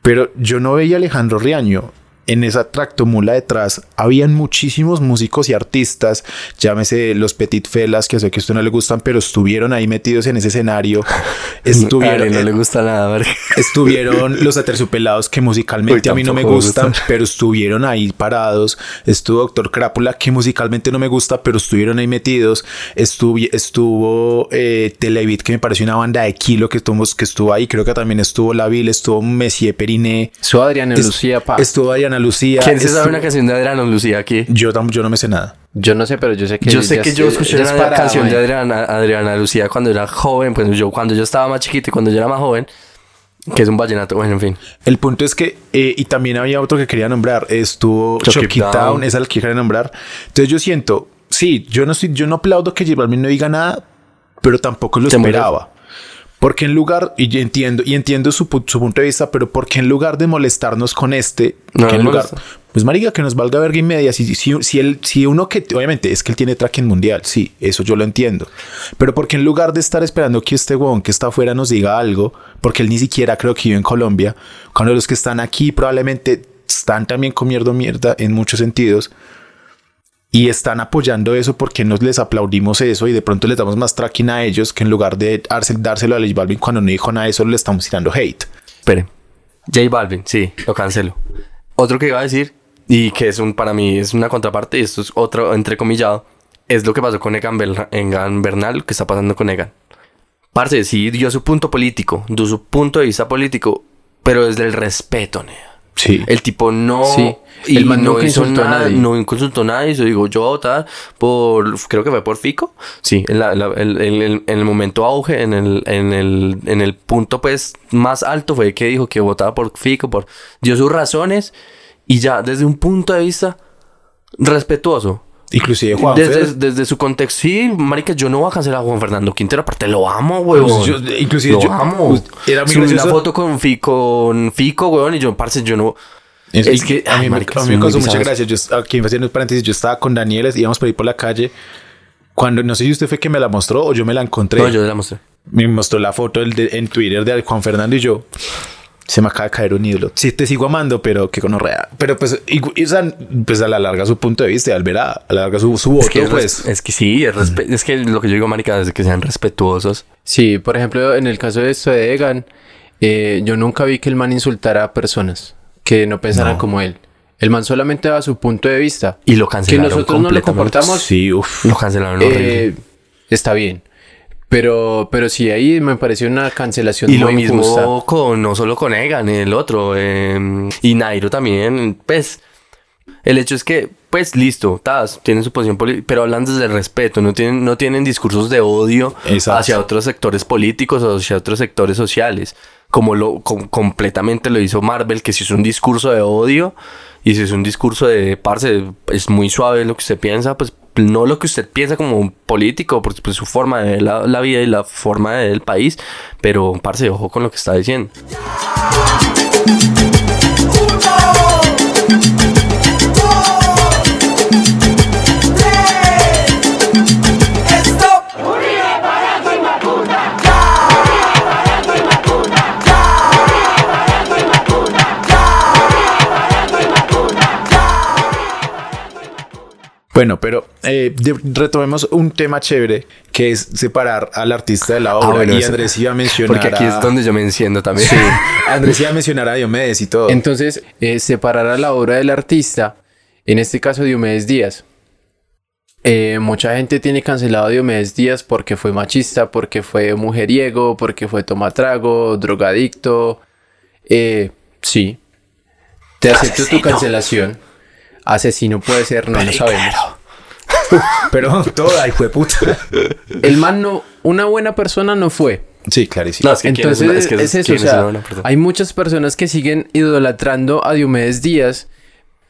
[SPEAKER 2] pero yo no veía a Alejandro Riaño. En esa tractomula detrás habían muchísimos músicos y artistas, llámese los Petit Felas, que sé que a usted no le gustan, pero estuvieron ahí metidos en ese escenario. (laughs) (laughs) Estuvieron,
[SPEAKER 4] no le gusta nada, marica. (laughs)
[SPEAKER 2] Estuvieron los aterciopelados que musicalmente
[SPEAKER 4] Uy,
[SPEAKER 2] a mí no me gustan, pero estuvieron ahí parados. Estuvo Doctor Crápula, que musicalmente no me gusta, pero estuvieron ahí metidos. Estuvo, estuvo eh, Televit, que me pareció una banda de kilo que estuvo, que estuvo ahí. Creo que también estuvo La Ville, estuvo Messier Periné.
[SPEAKER 3] Su Adriana
[SPEAKER 2] Es-
[SPEAKER 3] Lucía, pa.
[SPEAKER 2] Estuvo Adriana Lucía.
[SPEAKER 4] ¿Quién se sabe una canción de Adriana Lucía aquí?
[SPEAKER 2] Yo, tam- yo no me sé nada.
[SPEAKER 3] Yo no sé, pero yo sé que...
[SPEAKER 4] yo sé
[SPEAKER 3] ya
[SPEAKER 4] que yo escuché
[SPEAKER 3] ya
[SPEAKER 4] una
[SPEAKER 3] es parada,
[SPEAKER 4] canción de
[SPEAKER 3] mae.
[SPEAKER 4] Adriana, Adriana Lucía cuando era joven, pues yo cuando yo estaba más chiquito y cuando yo era más joven, que es un vallenato, bueno, en fin.
[SPEAKER 2] El punto es que, eh, y también había otro que quería nombrar, estuvo
[SPEAKER 4] Chuck
[SPEAKER 2] Chucky. Town, esa es la que quería nombrar. Entonces yo siento, sí, yo no estoy, yo no aplaudo que J Balvin no diga nada, pero tampoco lo esperaba. Porque en lugar, y yo entiendo, y entiendo su, su punto de vista, pero porque en lugar de molestarnos con este,
[SPEAKER 4] No
[SPEAKER 2] que en lugar. Pues marica, que nos valga verga y media. Si, si, si, él, si uno que, obviamente, es que él tiene tracking mundial, sí, eso yo lo entiendo. Pero porque en lugar de estar esperando que este huevón que está afuera nos diga algo, porque él ni siquiera creo que vive en Colombia, cuando los que están aquí probablemente están también comiendo mierda en muchos sentidos, y están apoyando eso porque nos les aplaudimos eso y de pronto les damos más tracking a ellos que en lugar de dárselo a J Balvin cuando no dijo nada de eso le estamos tirando hate.
[SPEAKER 4] Espere. J Balvin, sí, lo cancelo. Otro que iba a decir y que es un para mí es una contraparte y esto es otro entrecomillado es lo que pasó con Egan, Egan Bernal, que está pasando con Egan. Parce, sí dio su punto político, dio su punto de vista político, pero desde el respeto, Nea.
[SPEAKER 2] Sí.
[SPEAKER 4] El tipo no.
[SPEAKER 3] Sí.
[SPEAKER 4] Y
[SPEAKER 3] El man
[SPEAKER 4] no hizo
[SPEAKER 3] insultó a
[SPEAKER 4] nada,
[SPEAKER 3] nadie.
[SPEAKER 4] No consultó a nadie. Yo digo, yo voy a votar por. Creo que fue por Fico. Sí, en, la- la- en el momento auge, en el, en, el, en el punto pues más alto, fue que dijo que votaba por Fico. Por, dio sus razones. Y ya, desde un punto de vista respetuoso.
[SPEAKER 2] Inclusive Juan
[SPEAKER 4] Desde, desde su contexto, sí, marica, yo no voy a cancelar a Juan Fernando Quintero, aparte lo amo, weón.
[SPEAKER 2] Pues yo- inclusive
[SPEAKER 4] lo
[SPEAKER 2] yo-
[SPEAKER 4] amo.
[SPEAKER 2] pues, era muy
[SPEAKER 4] Subí una foto con Fico, con Fico, weón, y yo, parce, yo no...
[SPEAKER 2] Es,
[SPEAKER 4] Es que-
[SPEAKER 2] a mí,
[SPEAKER 4] ay, marica,
[SPEAKER 2] a mí
[SPEAKER 4] son
[SPEAKER 2] me causó mucha gracia. Yo, aquí haciendo un paréntesis, yo estaba con Danieles, íbamos por ahí por la calle. Cuando, no sé si usted fue que me la mostró o yo me la encontré.
[SPEAKER 4] No, yo la mostré.
[SPEAKER 2] Me mostró la foto del de- en Twitter de Juan Fernando y yo. Se me acaba de caer un ídolo. Sí, te sigo amando, pero que conorrea. Pero pues, y, y, o sea, pues a la larga su punto de vista, al verá, a la larga su, su voto,
[SPEAKER 4] Es que,
[SPEAKER 2] pues.
[SPEAKER 4] es que sí, es, que lo que yo digo, marica, es que sean respetuosos.
[SPEAKER 3] Sí, por ejemplo, en el caso de esto de Egan, eh, yo nunca vi que el man insultara a personas que no pensaran como él. El man solamente daba su punto de vista.
[SPEAKER 4] Y lo
[SPEAKER 3] Que
[SPEAKER 4] cancelaron
[SPEAKER 3] nosotros no lo
[SPEAKER 4] completamente.
[SPEAKER 3] comportamos,
[SPEAKER 2] Sí, uff.
[SPEAKER 4] Lo cancelaron
[SPEAKER 3] eh, está bien. Pero, pero sí, ahí me pareció una cancelación
[SPEAKER 4] Y
[SPEAKER 3] muy
[SPEAKER 4] lo mismo
[SPEAKER 3] injusta.
[SPEAKER 4] con, no solo con Egan, el otro, eh, y Nairo también, pues, el hecho es que, pues, listo, tas, tienen su posición política, pero hablan desde el respeto, no tienen, no tienen discursos de odio
[SPEAKER 2] Exacto.
[SPEAKER 4] hacia otros sectores políticos o hacia otros sectores sociales, como lo com- completamente lo hizo Marvel, que si es un discurso de odio y si es un discurso de, parce, es muy suave lo que usted piensa, pues, no lo que usted piensa como un político, porque pues, su forma de la, la vida y la forma de ver el país, pero parce, ojo con lo que está diciendo.
[SPEAKER 2] Bueno, pero eh, retomemos un tema chévere que es separar al artista de la obra.
[SPEAKER 4] Ah, bueno,
[SPEAKER 2] y Andrés iba a mencionar.
[SPEAKER 4] Porque aquí
[SPEAKER 2] a-
[SPEAKER 4] es donde yo me enciendo también.
[SPEAKER 2] Sí, (laughs) Andrés iba a mencionar a Diomedes y todo.
[SPEAKER 3] Entonces, eh, separar a la obra del artista, en este caso Diomedes Díaz. Eh, mucha gente tiene cancelado a Diomedes Díaz porque fue machista, porque fue mujeriego, porque fue tomatrago, drogadicto. Eh, sí. Te acepto tu cancelación. Asesino puede ser, no lo sabemos. (laughs)
[SPEAKER 2] Pero toda, hijo de puta.
[SPEAKER 3] El man no, una buena persona no fue.
[SPEAKER 2] Sí, clarísimo.
[SPEAKER 4] No, es que es
[SPEAKER 3] Entonces
[SPEAKER 4] una- es que
[SPEAKER 3] es eso, o
[SPEAKER 4] es
[SPEAKER 3] sea,
[SPEAKER 4] una buena persona.
[SPEAKER 3] hay muchas personas que siguen idolatrando a Diomedes Díaz,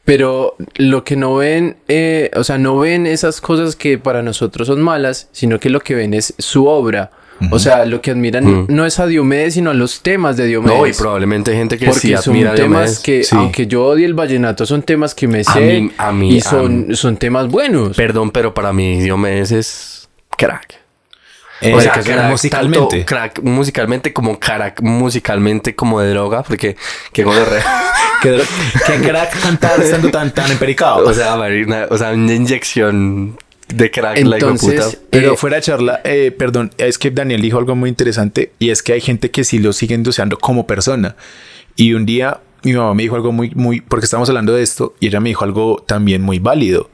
[SPEAKER 3] pero lo que no ven, eh, o sea, no ven esas cosas que para nosotros son malas, sino que lo que ven es su obra. O sea, lo que admiran
[SPEAKER 4] Mm.
[SPEAKER 3] no es a Diomedes, sino a los temas de Diomedes.
[SPEAKER 4] No, y probablemente hay gente que
[SPEAKER 3] porque
[SPEAKER 4] sí
[SPEAKER 3] son
[SPEAKER 4] admira a
[SPEAKER 3] temas
[SPEAKER 4] Diomedes.
[SPEAKER 3] que,
[SPEAKER 2] Sí.
[SPEAKER 3] aunque yo odie el vallenato, son temas que me
[SPEAKER 4] A
[SPEAKER 3] sé
[SPEAKER 4] mí- a mí-
[SPEAKER 3] y
[SPEAKER 4] a
[SPEAKER 3] son,
[SPEAKER 4] mí-
[SPEAKER 3] son temas buenos.
[SPEAKER 4] Perdón, pero para mí Diomedes es crack.
[SPEAKER 2] Eh,
[SPEAKER 4] o sea,
[SPEAKER 2] que
[SPEAKER 4] crack,
[SPEAKER 2] musicalmente.
[SPEAKER 4] tanto crack musicalmente como crack musicalmente como de droga, porque re-
[SPEAKER 2] que, que crack cantar estando tan, tan (laughs) empericado.
[SPEAKER 4] o sea, Marina, o sea, una inyección de crack la hijo de puta.
[SPEAKER 3] Entonces,
[SPEAKER 2] Pero
[SPEAKER 3] eh,
[SPEAKER 2] fuera de charla, eh, perdón, es que Daniel dijo algo muy interesante y es que hay gente que sí lo siguen deseando como persona. Y un día mi mamá me dijo algo muy, muy, porque estamos hablando de esto y ella me dijo algo también muy válido.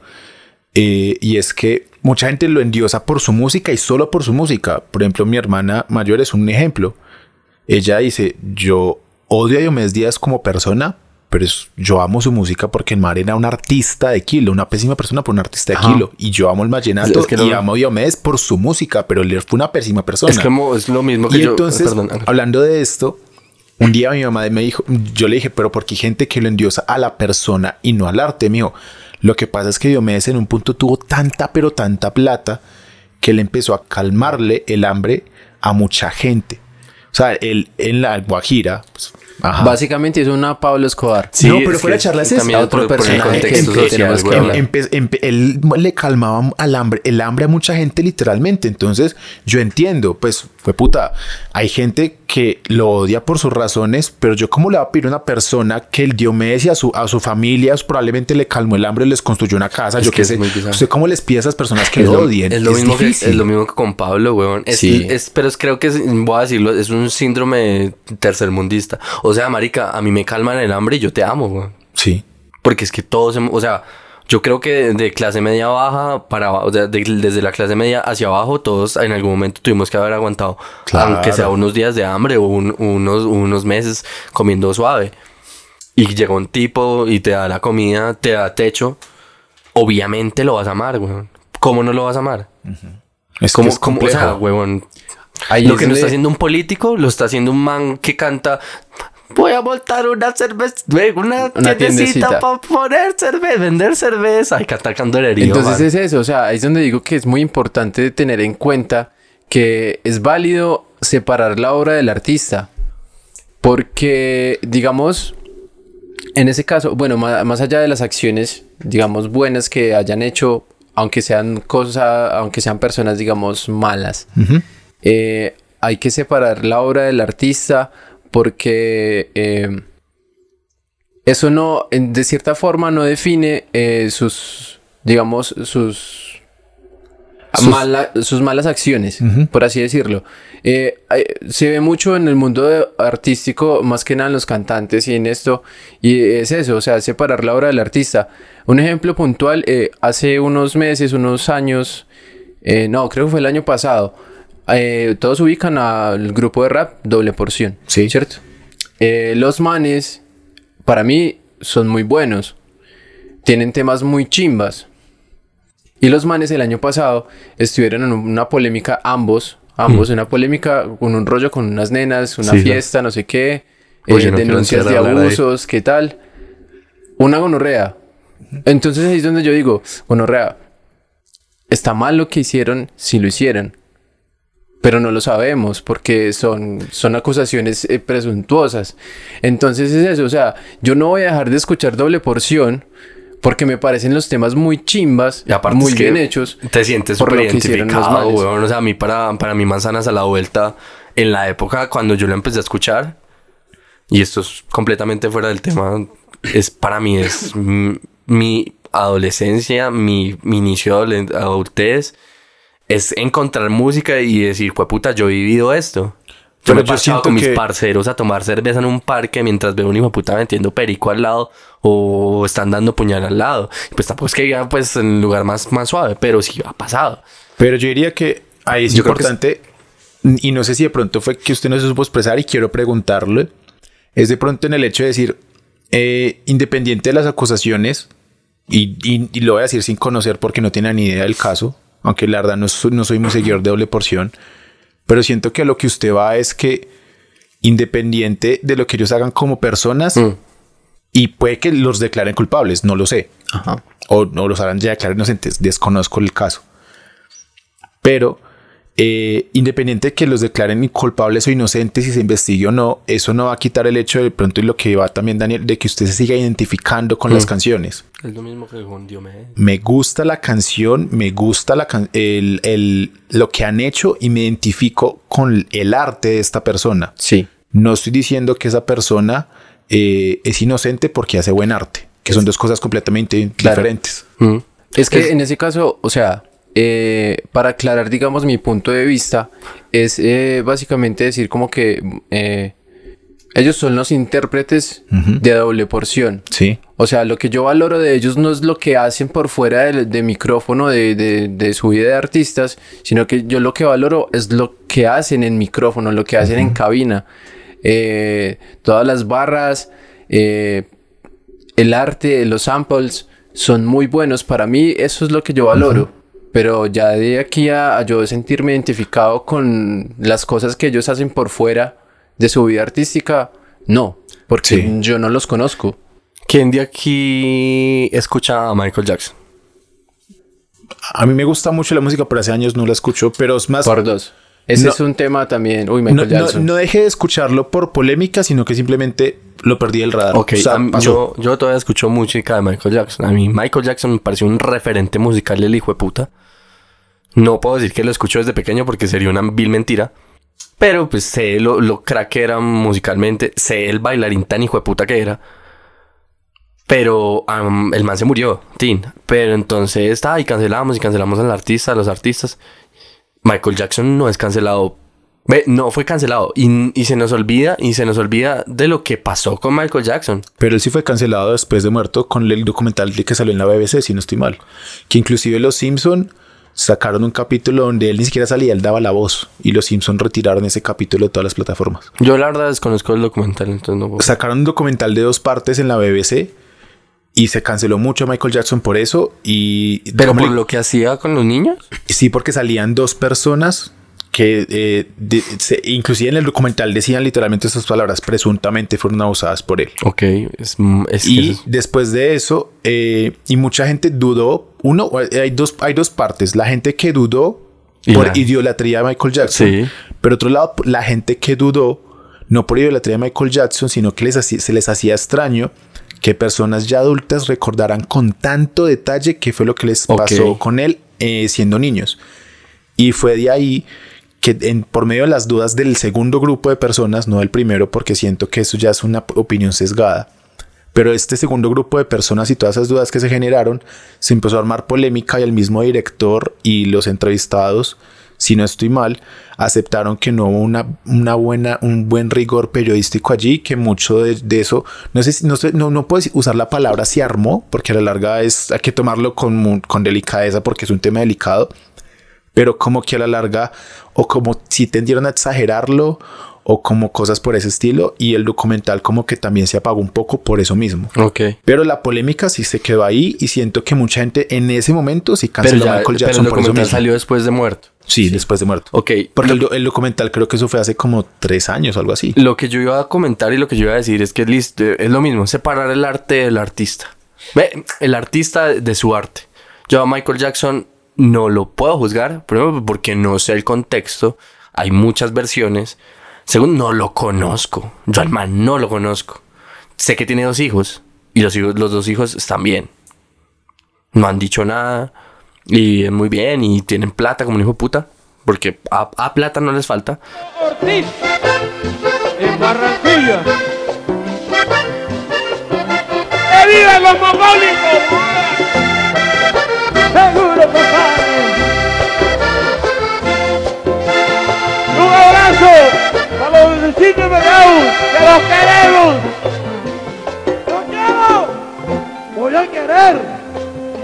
[SPEAKER 2] Eh, y es que mucha gente lo endiosa por su música y solo por su música. Por ejemplo, mi hermana mayor es un ejemplo. Ella dice, yo odio a Diomedes Díaz como persona, pero es- yo amo su música porque el mar era un artista de kilo, una pésima persona por un artista de
[SPEAKER 4] Ajá.
[SPEAKER 2] kilo. Y yo amo el vallenato
[SPEAKER 4] Es que
[SPEAKER 2] y amo a Diomedes por su música, pero él fue una pésima persona.
[SPEAKER 4] Es como es lo mismo que
[SPEAKER 2] y
[SPEAKER 4] yo.
[SPEAKER 2] entonces,
[SPEAKER 4] perdón,
[SPEAKER 2] hablando de esto, un día mi mamá me dijo, yo le dije, pero porque hay gente que lo endiosa a la persona y no al arte, mío. Lo que pasa es que Diomedes en un punto tuvo tanta, pero tanta plata que le empezó a calmarle el hambre a mucha gente. O sea, él en la Guajira, pues, Ajá.
[SPEAKER 3] Básicamente es una Pablo Escobar.
[SPEAKER 4] Sí,
[SPEAKER 2] no, pero
[SPEAKER 4] es
[SPEAKER 2] fuera de charla es
[SPEAKER 4] también
[SPEAKER 3] otro
[SPEAKER 4] por- por el
[SPEAKER 3] personaje que tenemos hablar.
[SPEAKER 2] Empe- él le calmaba al hambre, el hambre a mucha gente literalmente. Entonces, yo entiendo, pues, fue puta. Hay gente que lo odia por sus razones, pero yo como le voy a pedir a una persona que el Diomedes y a su, a su familia probablemente le calmó el hambre y les construyó una casa,
[SPEAKER 4] Es
[SPEAKER 2] yo qué sé. ¿Usted cómo les pide a esas personas que
[SPEAKER 4] es
[SPEAKER 2] lo
[SPEAKER 4] lo,
[SPEAKER 2] odien?
[SPEAKER 4] es lo mismo que, es lo mismo que con Pablo, weón. Es,
[SPEAKER 3] Sí.
[SPEAKER 4] es- pero es- creo que es, voy a decirlo, es un síndrome tercermundista. O sea, marica, a mí me calman el hambre y yo te amo, weón.
[SPEAKER 2] Sí.
[SPEAKER 4] Porque es que todos, o sea, yo creo que de clase media baja para abajo, o sea, de- desde la clase media hacia abajo, todos en algún momento tuvimos que haber aguantado,
[SPEAKER 2] Claro.
[SPEAKER 4] aunque sea unos días de hambre o un- unos, unos meses comiendo suave. Y llega un tipo y te da la comida, te da techo. Obviamente lo vas a amar, weón. ¿Cómo no lo vas a amar?
[SPEAKER 2] Es
[SPEAKER 4] ¿Cómo,
[SPEAKER 2] que es
[SPEAKER 4] cómo- o sea,
[SPEAKER 3] Ahí
[SPEAKER 4] lo
[SPEAKER 3] es
[SPEAKER 4] que no está haciendo un político, lo está haciendo un man que canta. Voy a montar una cerveza, ve, una,
[SPEAKER 3] Una
[SPEAKER 4] tiendecita para poner cerveza, vender cerveza. Ay, cantar candolería.
[SPEAKER 3] Entonces
[SPEAKER 4] man.
[SPEAKER 3] es eso, o sea, ahí es donde digo que es muy importante tener en cuenta que es válido separar la obra del artista. Porque, digamos, en ese caso, bueno, ma- más, allá de las acciones, digamos, buenas que hayan hecho, aunque sean cosas, aunque sean personas, digamos, malas, eh, hay que separar la obra del artista porque eh, eso no, de cierta forma, no define eh, sus, digamos, sus, mala- sus malas acciones, por así decirlo. Eh, se ve mucho en el mundo artístico, más que nada en los cantantes y en esto, y es eso, o sea, separar la obra del artista. Un ejemplo puntual, eh, hace unos meses, unos años, no, creo que fue el año pasado, eh, todos ubican al grupo de rap Doble Porción,
[SPEAKER 2] Sí.
[SPEAKER 3] ¿cierto? Eh, los manes, para mí, son muy buenos. Tienen temas muy chimbas. Y los manes el año pasado estuvieron en una polémica, ambos, ambos, una polémica con un rollo con unas nenas, una
[SPEAKER 4] Sí,
[SPEAKER 3] fiesta, no sé qué,
[SPEAKER 4] Oye,
[SPEAKER 3] eh,
[SPEAKER 4] no
[SPEAKER 3] denuncias de abusos, qué tal. Una gonorrea. Entonces ahí es donde yo digo, gonorrea, está mal lo que hicieron si lo hicieron. Pero no lo sabemos porque son, son acusaciones eh, presuntuosas. Entonces es eso, o sea, yo no voy a dejar de escuchar doble porción porque me parecen los temas muy chimbas,
[SPEAKER 4] Y aparte
[SPEAKER 3] muy
[SPEAKER 4] es que
[SPEAKER 3] bien hechos.
[SPEAKER 4] Te sientes
[SPEAKER 3] por
[SPEAKER 4] súper
[SPEAKER 3] lo que hicieron los
[SPEAKER 4] identificado, weón. O sea, a mí para, para mí Manzanas a la Vuelta, en la época cuando yo lo empecé a escuchar, y esto es completamente fuera del tema, es para mí es mi adolescencia, mi, mi inicio de adultez, es encontrar música y decir, pues puta, yo he vivido esto. Yo
[SPEAKER 2] Pero
[SPEAKER 4] me he pasado con mis
[SPEAKER 2] que-
[SPEAKER 4] parceros a tomar cerveza en un parque mientras veo un hijo puta metiendo perico al lado o están dando puñal al lado. Pues tampoco es que diga pues en el lugar más, más suave, pero sí ha pasado.
[SPEAKER 2] Pero yo diría que ahí es
[SPEAKER 4] Yo
[SPEAKER 2] importante, y no sé si de pronto fue que usted no se supo expresar y quiero preguntarle, es de pronto en el hecho de decir, eh, independiente de las acusaciones, y, y- y lo voy a decir sin conocer porque no tiene ni idea del caso, aunque la verdad no, soy- no soy muy seguidor de doble porción, pero siento que a lo que usted va es que independiente de lo que ellos hagan como personas,
[SPEAKER 4] Mm.
[SPEAKER 2] y puede que los declaren culpables, no lo sé
[SPEAKER 3] Ajá.
[SPEAKER 2] o no los harán ya declarar inocentes, desconozco el caso. Pero eh, independiente de que los declaren culpables o inocentes y se investigue o no, eso no va a quitar el hecho de pronto y lo que va también Daniel, de que usted se siga identificando con las canciones.
[SPEAKER 4] Es lo mismo que con Diomedes.
[SPEAKER 2] Me gusta la canción, me gusta la can- el, el- lo que han hecho y me identifico con el arte de esta persona.
[SPEAKER 3] Sí.
[SPEAKER 2] No estoy diciendo que esa persona eh, es inocente porque hace buen arte, que son dos cosas completamente
[SPEAKER 3] Claro.
[SPEAKER 2] diferentes.
[SPEAKER 4] Mm.
[SPEAKER 3] Es que en ese caso, o sea, eh, para aclarar, digamos, mi punto de vista, es eh, básicamente decir como que eh, ellos son los intérpretes de doble porción.
[SPEAKER 2] Sí.
[SPEAKER 3] O sea, lo que yo valoro de ellos no es lo que hacen por fuera del de micrófono de, de- de su vida de artistas, sino que yo lo que valoro es lo que hacen en micrófono, lo que hacen en cabina. Eh, todas las barras, el arte, los samples son muy buenos. Para mí eso es lo que yo valoro. Pero ya de aquí a, a yo sentirme identificado con las cosas que ellos hacen por fuera de su vida artística, no. Porque
[SPEAKER 2] Sí.
[SPEAKER 3] yo no los conozco.
[SPEAKER 4] ¿Quién de aquí escucha a Michael Jackson?
[SPEAKER 2] A mí me gusta mucho la música, pero hace años no la escucho, pero es más...
[SPEAKER 3] Por dos. Ese
[SPEAKER 2] No.
[SPEAKER 3] es un tema también. Uy,
[SPEAKER 2] No,
[SPEAKER 3] Michael
[SPEAKER 2] no,
[SPEAKER 3] Jackson.
[SPEAKER 2] no dejé de escucharlo por polémica, sino que simplemente lo perdí del radar.
[SPEAKER 4] Ok,
[SPEAKER 2] O sea,
[SPEAKER 4] a mí-
[SPEAKER 2] pasó.
[SPEAKER 4] yo, yo todavía escucho música de Michael Jackson. A mí Michael Jackson me pareció un referente musical del hijo de puta. No puedo decir que lo escucho desde pequeño porque sería una vil mentira. Pero pues sé lo, lo crack que era musicalmente. Sé el bailarín tan hijo de puta que era. Pero el man se murió, Tin. Pero entonces está y cancelamos y cancelamos al artista, a los artistas. Michael Jackson no es cancelado. No fue cancelado. Y, y se nos olvida, y se nos olvida de lo que pasó con Michael Jackson.
[SPEAKER 2] Pero él sí fue cancelado después de muerto con el documental de que salió en la BBC, si no estoy mal. Que inclusive los Simpson sacaron un capítulo donde él ni siquiera salía, él daba la voz. Y los Simpson retiraron ese capítulo de todas las plataformas.
[SPEAKER 4] Yo la verdad desconozco el documental, entonces no puedo-
[SPEAKER 2] Sacaron un documental de dos partes en la BBC y se canceló mucho a Michael Jackson por eso. Y
[SPEAKER 4] Pero por lo que hacía con los niños.
[SPEAKER 2] Sí, porque salían dos personas que eh, de- se- inclusive en el documental decían literalmente estas palabras, presuntamente fueron abusadas por él.
[SPEAKER 4] Ok, es, es
[SPEAKER 2] Y
[SPEAKER 4] es-
[SPEAKER 2] después de eso, eh, y mucha gente dudó, uno, hay dos, hay dos partes, la gente que dudó por
[SPEAKER 4] la-
[SPEAKER 2] idolatría de Michael Jackson,
[SPEAKER 4] Sí.
[SPEAKER 2] pero otro lado, la gente que dudó, no por idolatría de Michael Jackson, sino que les hacía- se les hacía extraño que personas ya adultas recordaran con tanto detalle qué fue lo que les
[SPEAKER 4] Ok.
[SPEAKER 2] pasó con él eh, siendo niños. Y fue de ahí que en- por medio de las dudas del segundo grupo de personas, no del primero, porque siento que eso ya es una opinión sesgada, pero este segundo grupo de personas y todas esas dudas que se generaron, se empezó a armar polémica y el mismo director y los entrevistados, si no estoy mal, aceptaron que no hubo una, una buena, un buen rigor periodístico allí, que mucho de, de eso, no sé si, no, no, no puedo usar la palabra se armó, porque a la larga es, hay que tomarlo con, con delicadeza porque es un tema delicado, pero como que a la larga, o como si tendieron a exagerarlo, o como cosas por ese estilo, y el documental como que también se apagó un poco por eso mismo.
[SPEAKER 4] Ok.
[SPEAKER 2] Pero la polémica sí se quedó ahí y siento que mucha gente en ese momento sí
[SPEAKER 4] Pero,
[SPEAKER 2] canceló a Michael
[SPEAKER 4] pero
[SPEAKER 2] Jackson
[SPEAKER 4] el
[SPEAKER 2] por eso
[SPEAKER 4] documental salió después de muerto.
[SPEAKER 2] Sí, después de muerto.
[SPEAKER 4] Ok.
[SPEAKER 2] Porque el, el documental creo que eso fue hace como tres años o algo así.
[SPEAKER 4] Lo que yo iba a comentar y lo que yo iba a decir es que listo, es lo mismo, separar el arte del artista. Ve, el artista de su arte. Yo a Michael Jackson no lo puedo juzgar, primero porque no sé el contexto, hay muchas versiones. Segundo, no lo conozco. Yo al man no lo conozco. Sé que tiene dos hijos y los, hijos, los dos hijos están bien. No han dicho nada y muy bien y tienen plata como un hijo puta. Porque a, plata no les falta.
[SPEAKER 10] Ortiz en. ¡Que viva los! ¡Seguro, compadre! ¡Que los queremos! ¡Los quiero! ¡Voy a querer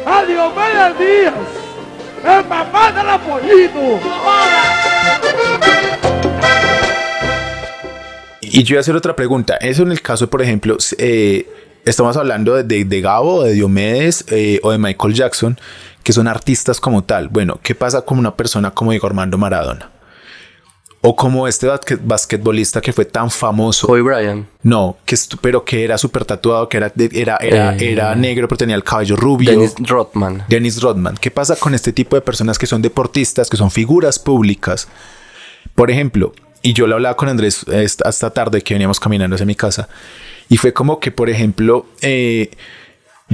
[SPEAKER 10] a Diomedes Díaz! ¡El papá del apoyito!
[SPEAKER 2] Y yo voy a hacer otra pregunta. Eso en el caso, por ejemplo, eh, estamos hablando de, de, de Gabo, de Diomedes eh, o de Michael Jackson, que son artistas como tal. Bueno, ¿qué pasa con una persona como Diego Armando Maradona? O como este basque- basquetbolista que fue tan famoso.
[SPEAKER 4] Kobe Bryant.
[SPEAKER 2] No, que pero que era súper tatuado, que era, era, era,
[SPEAKER 4] Eh.
[SPEAKER 2] era negro, pero tenía el cabello rubio.
[SPEAKER 4] Dennis Rodman.
[SPEAKER 2] Dennis Rodman. ¿Qué pasa con este tipo de personas que son deportistas, que son figuras públicas? Por ejemplo, y yo lo hablaba con Andrés esta, esta tarde que veníamos caminando hacia mi casa, y fue como que, por ejemplo, eh,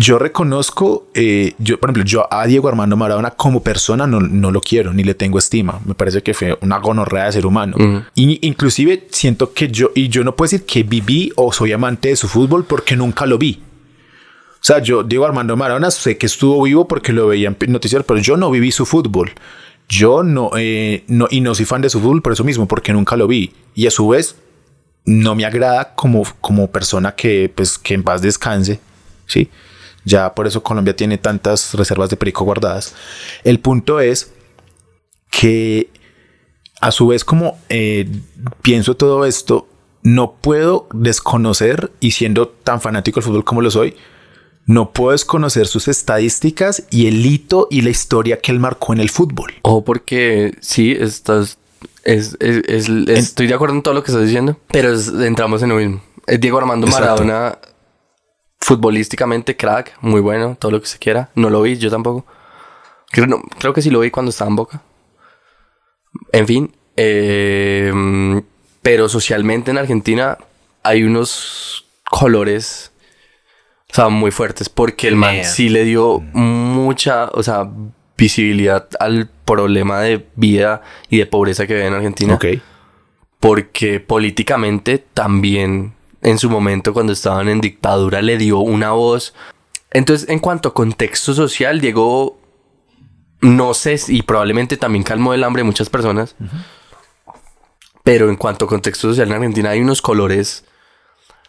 [SPEAKER 2] yo reconozco, eh, yo, por ejemplo, yo a Diego Armando Maradona como persona no, no lo quiero, ni le tengo estima. Me parece que fue una gonorrea de ser humano. Y inclusive siento que yo, y yo no puedo decir que viví o soy amante de su fútbol porque nunca lo vi. O sea, yo, Diego Armando Maradona, sé que estuvo vivo porque lo veía en noticias, pero yo no viví su fútbol. Yo no, eh, no, y no soy fan de su fútbol por eso mismo, porque nunca lo vi. Y a su vez, no me agrada como, como persona que, pues, que en paz descanse. Sí. Ya por eso Colombia tiene tantas reservas de perico guardadas. El punto es que a su vez como eh, pienso todo esto, no puedo desconocer, y siendo tan fanático del fútbol como lo soy, no puedo desconocer sus estadísticas y el hito y la historia que él marcó en el fútbol.
[SPEAKER 4] O porque sí, estás. Es, es- es- estoy de acuerdo en todo lo que estás diciendo, pero entramos en lo mismo. Es Diego Armando. Maradona, futbolísticamente crack, muy bueno, todo lo que se quiera. No lo vi, yo tampoco. Creo, no, creo que sí lo vi cuando estaba en Boca. En fin, Eh, pero socialmente en Argentina hay unos colores, o sea, muy fuertes, porque el man sí le dio mucha, o sea, visibilidad al problema de vida y de pobreza que ve en Argentina.
[SPEAKER 2] Ok.
[SPEAKER 4] Porque políticamente también en su momento cuando estaban en dictadura le dio una voz. Entonces, en cuanto a contexto social, Diego, no sé, si- y probablemente también calmó el hambre de muchas personas. Pero en cuanto a contexto social en Argentina hay unos colores.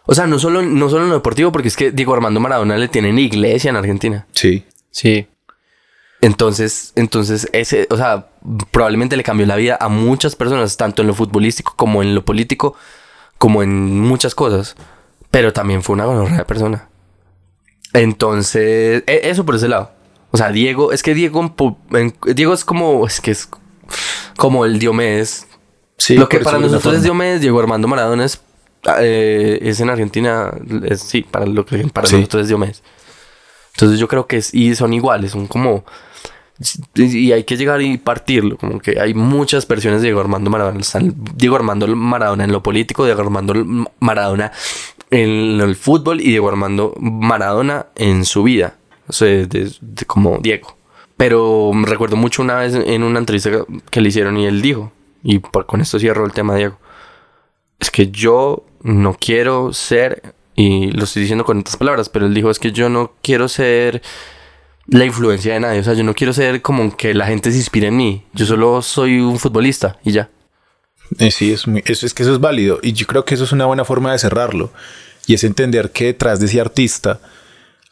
[SPEAKER 4] O sea, no solo, no solo en lo deportivo, porque es que Diego Armando Maradona le tienen iglesia en Argentina.
[SPEAKER 2] Sí.
[SPEAKER 3] Sí.
[SPEAKER 4] Entonces, entonces ese, o sea, probablemente le cambió la vida a muchas personas, tanto en lo futbolístico como en lo político, como en muchas cosas. Pero también fue una gonorrea de persona. Entonces, e- eso por ese lado. O sea, Diego, es que Diego, Diego es como, es que es como el Diomedes.
[SPEAKER 2] Sí,
[SPEAKER 4] Lo que para nosotros es. Diomedes, Diego Armando Maradona es, eh, es en Argentina, es- sí, para lo que para
[SPEAKER 2] Sí.
[SPEAKER 4] nosotros es Diomedes. Entonces yo creo que es, y son iguales, son como, y hay que llegar y partirlo, como que hay muchas versiones de Diego Armando Maradona. Diego Armando Maradona en lo político, Diego Armando Maradona en el fútbol y Diego Armando Maradona en su vida, o sea, de- como Diego. Pero recuerdo mucho una vez en una entrevista que le hicieron y él dijo, y con esto cierro el tema Diego, es que yo no quiero ser, y lo estoy diciendo con estas palabras, pero él dijo, es que yo no quiero ser la influencia de nadie, o sea, yo no quiero ser como que la gente se inspire en mí, yo solo soy un futbolista y ya.
[SPEAKER 2] Eh, sí, es, eso, es que eso es válido. Y yo creo que eso es una buena forma de cerrarlo. Y es entender que detrás de ese artista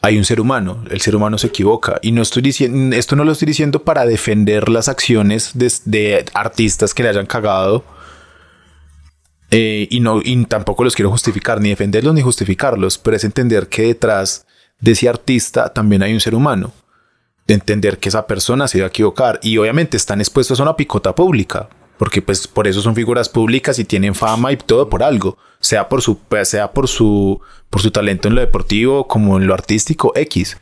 [SPEAKER 2] hay un ser humano. El ser humano se equivoca. Y no estoy diciendo, esto no lo estoy diciendo para defender las acciones de, de artistas que le hayan cagado. Eh, y, no, y tampoco los quiero justificar, ni defenderlos ni justificarlos. Pero es entender que detrás de ese artista también hay un ser humano. De entender que esa persona se va a equivocar. Y obviamente están expuestos a una picota pública porque pues por eso son figuras públicas y tienen fama y todo por algo, sea por su pues, sea por su por su talento en lo deportivo como en lo artístico X.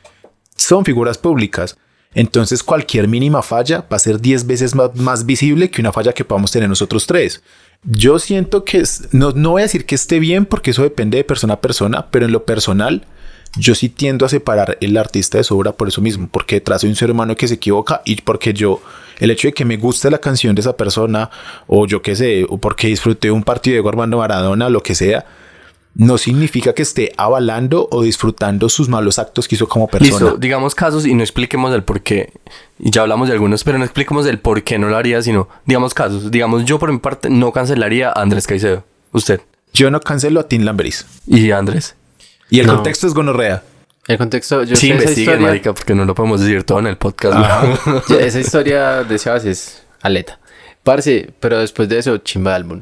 [SPEAKER 2] Son figuras públicas. Entonces cualquier mínima falla va a ser 10 veces más, más visible que una falla que podamos tener nosotros tres. Yo siento que no, no voy a decir que esté bien porque eso depende de persona a persona, pero en lo personal yo sí tiendo a separar el artista de su obra por eso mismo, porque detrás hay un ser humano que se equivoca y porque yo, el hecho de que me guste la canción de esa persona, o yo qué sé, o porque disfruté un partido de Armando Maradona, lo que sea, no significa que esté avalando o disfrutando sus malos actos que hizo como persona.
[SPEAKER 4] Listo, digamos casos y no expliquemos el por qué. Y ya hablamos de algunos, pero no expliquemos el por qué no lo haría, sino digamos casos. Digamos, yo por mi parte no cancelaría a Andrés Caicedo. Usted.
[SPEAKER 2] Yo no cancelo a Tim Lamberis.
[SPEAKER 4] Y Andrés.
[SPEAKER 2] Y el
[SPEAKER 3] No.
[SPEAKER 2] contexto es gonorrea.
[SPEAKER 3] El contexto, yo
[SPEAKER 4] sí,
[SPEAKER 3] sé esa historia.
[SPEAKER 4] marica, porque no lo podemos decir todo en el podcast. (laughs)
[SPEAKER 3] esa historia de Sebas es aleta. Parce, pero después de eso, chimba de álbum.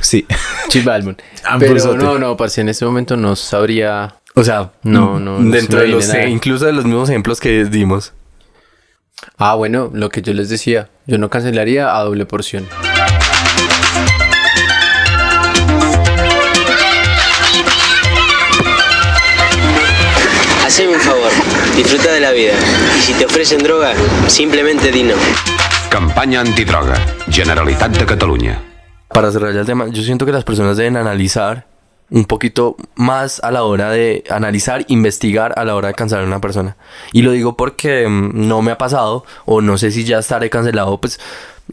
[SPEAKER 2] Sí.
[SPEAKER 3] Chimba de álbum.
[SPEAKER 2] Ambrosote.
[SPEAKER 3] Pero no, no, parce, en este momento no sabría.
[SPEAKER 4] O sea,
[SPEAKER 3] No, no,
[SPEAKER 4] dentro de los,
[SPEAKER 3] nada.
[SPEAKER 4] incluso de los mismos ejemplos que dimos.
[SPEAKER 3] Ah, bueno, lo que yo les decía. Yo no cancelaría a doble porción.
[SPEAKER 11] Haceme un favor, disfruta de la vida. Y si te ofrecen droga, simplemente di no.
[SPEAKER 12] Campanya antidroga. Generalitat de Catalunya.
[SPEAKER 4] Para cerrar ya el tema, yo siento que las personas deben analizar un poquito más a la hora de analizar, investigar a la hora de cancelar a una persona. Y lo digo porque mm, no me ha pasado, o no sé si ya estaré cancelado, pues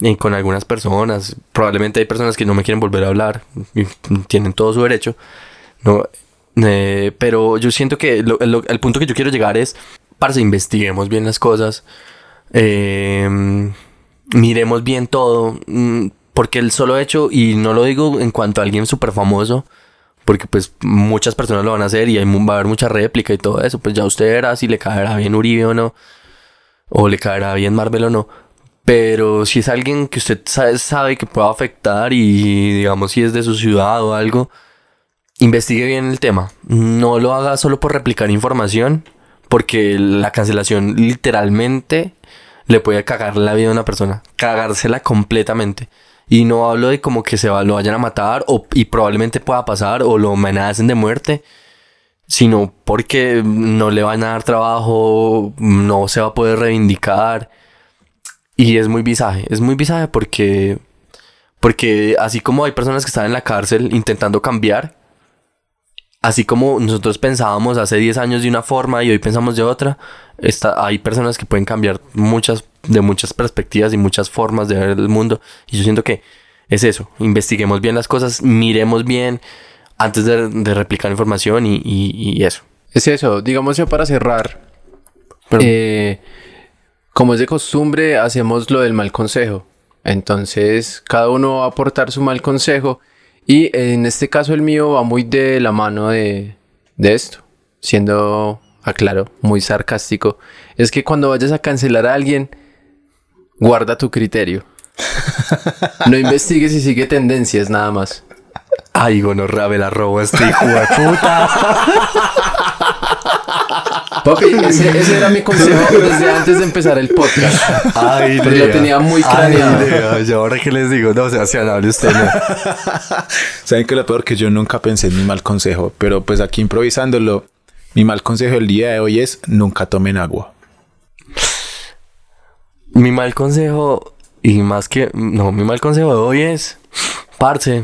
[SPEAKER 4] eh, con algunas personas. Probablemente hay personas que no me quieren volver a hablar y tienen todo su derecho. No, eh, pero yo siento que lo- lo- el punto que yo quiero llegar es, parce, investiguemos bien las cosas. Eh, miremos bien todo. mm, Porque el solo hecho, y no lo digo en cuanto a alguien súper famoso, porque pues muchas personas lo van a hacer y hay, va a haber mucha réplica y todo eso. Pues ya usted verá si le caerá bien Uribe o no, o le caerá bien Marvel o no. Pero si es alguien que usted sabe, sabe que pueda afectar y digamos si es de su ciudad o algo, investigue bien el tema. No lo haga solo por replicar información, porque la cancelación literalmente le puede cagar la vida a una persona, cagársela completamente. Y no hablo de como que se lo vayan a matar o, y probablemente pueda pasar o lo amenacen de muerte, sino porque no le van a dar trabajo, no se va a poder reivindicar. Y es muy visaje, es muy visaje porque Porque así como hay personas que están en la cárcel intentando cambiar, así como nosotros pensábamos hace 10 años de una forma y hoy pensamos de otra, está, hay personas que pueden cambiar muchas, de muchas perspectivas y muchas formas de ver el mundo. Y yo siento que es eso, investiguemos bien las cosas, miremos bien antes de, de replicar información y, y- y eso.
[SPEAKER 3] Es eso, digamos ya para cerrar. eh, como es de costumbre, hacemos lo del mal consejo. Entonces, cada uno va a aportar su mal consejo. Y en este caso, el mío va muy de la mano de, de esto. Siendo, aclaro, muy sarcástico. Es que cuando vayas a cancelar a alguien, guarda tu criterio. (laughs) No investigues y sigue tendencias, nada más.
[SPEAKER 4] Ay, gonorrea, me la robo este hijo de puta. (laughs)
[SPEAKER 3] Papi, (laughs) ese, ese (laughs) era mi consejo desde antes de empezar el podcast.
[SPEAKER 4] Ay,
[SPEAKER 3] Pero lo tenía muy craneado.
[SPEAKER 4] Lea, ¿y ahora qué les digo? No, Sebastián, hable usted. no. (laughs)
[SPEAKER 2] Saben que lo peor que yo nunca pensé en mi mal consejo, pero pues aquí improvisándolo, mi mal consejo del día de hoy es nunca tomen agua.
[SPEAKER 4] Mi mal consejo, y más que. No, mi mal consejo de hoy es. Parce,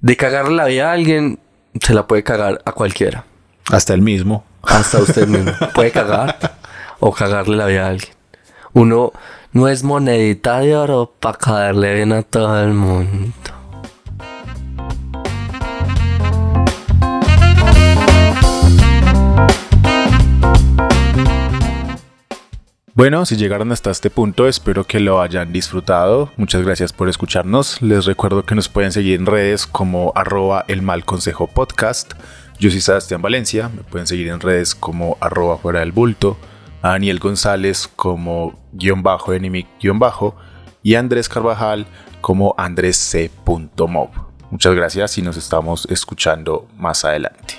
[SPEAKER 4] de cagarle la vida a alguien, se la puede cagar a cualquiera.
[SPEAKER 2] Hasta el mismo.
[SPEAKER 4] Hasta usted mismo. Puede cagar o cagarle la vida a alguien. Uno no es monedita de oro para caerle bien a todo el mundo.
[SPEAKER 2] Bueno, si llegaron hasta este punto, espero que lo hayan disfrutado. Muchas gracias por escucharnos. Les recuerdo que nos pueden seguir en redes como arroba el mal podcast. Yo soy Sebastián Valencia. Me pueden seguir en redes como arroba fuera del bulto. A Daniel González como guion bajo. Y a Andrés Carvajal como andresc.mob. Muchas gracias y nos estamos escuchando más adelante.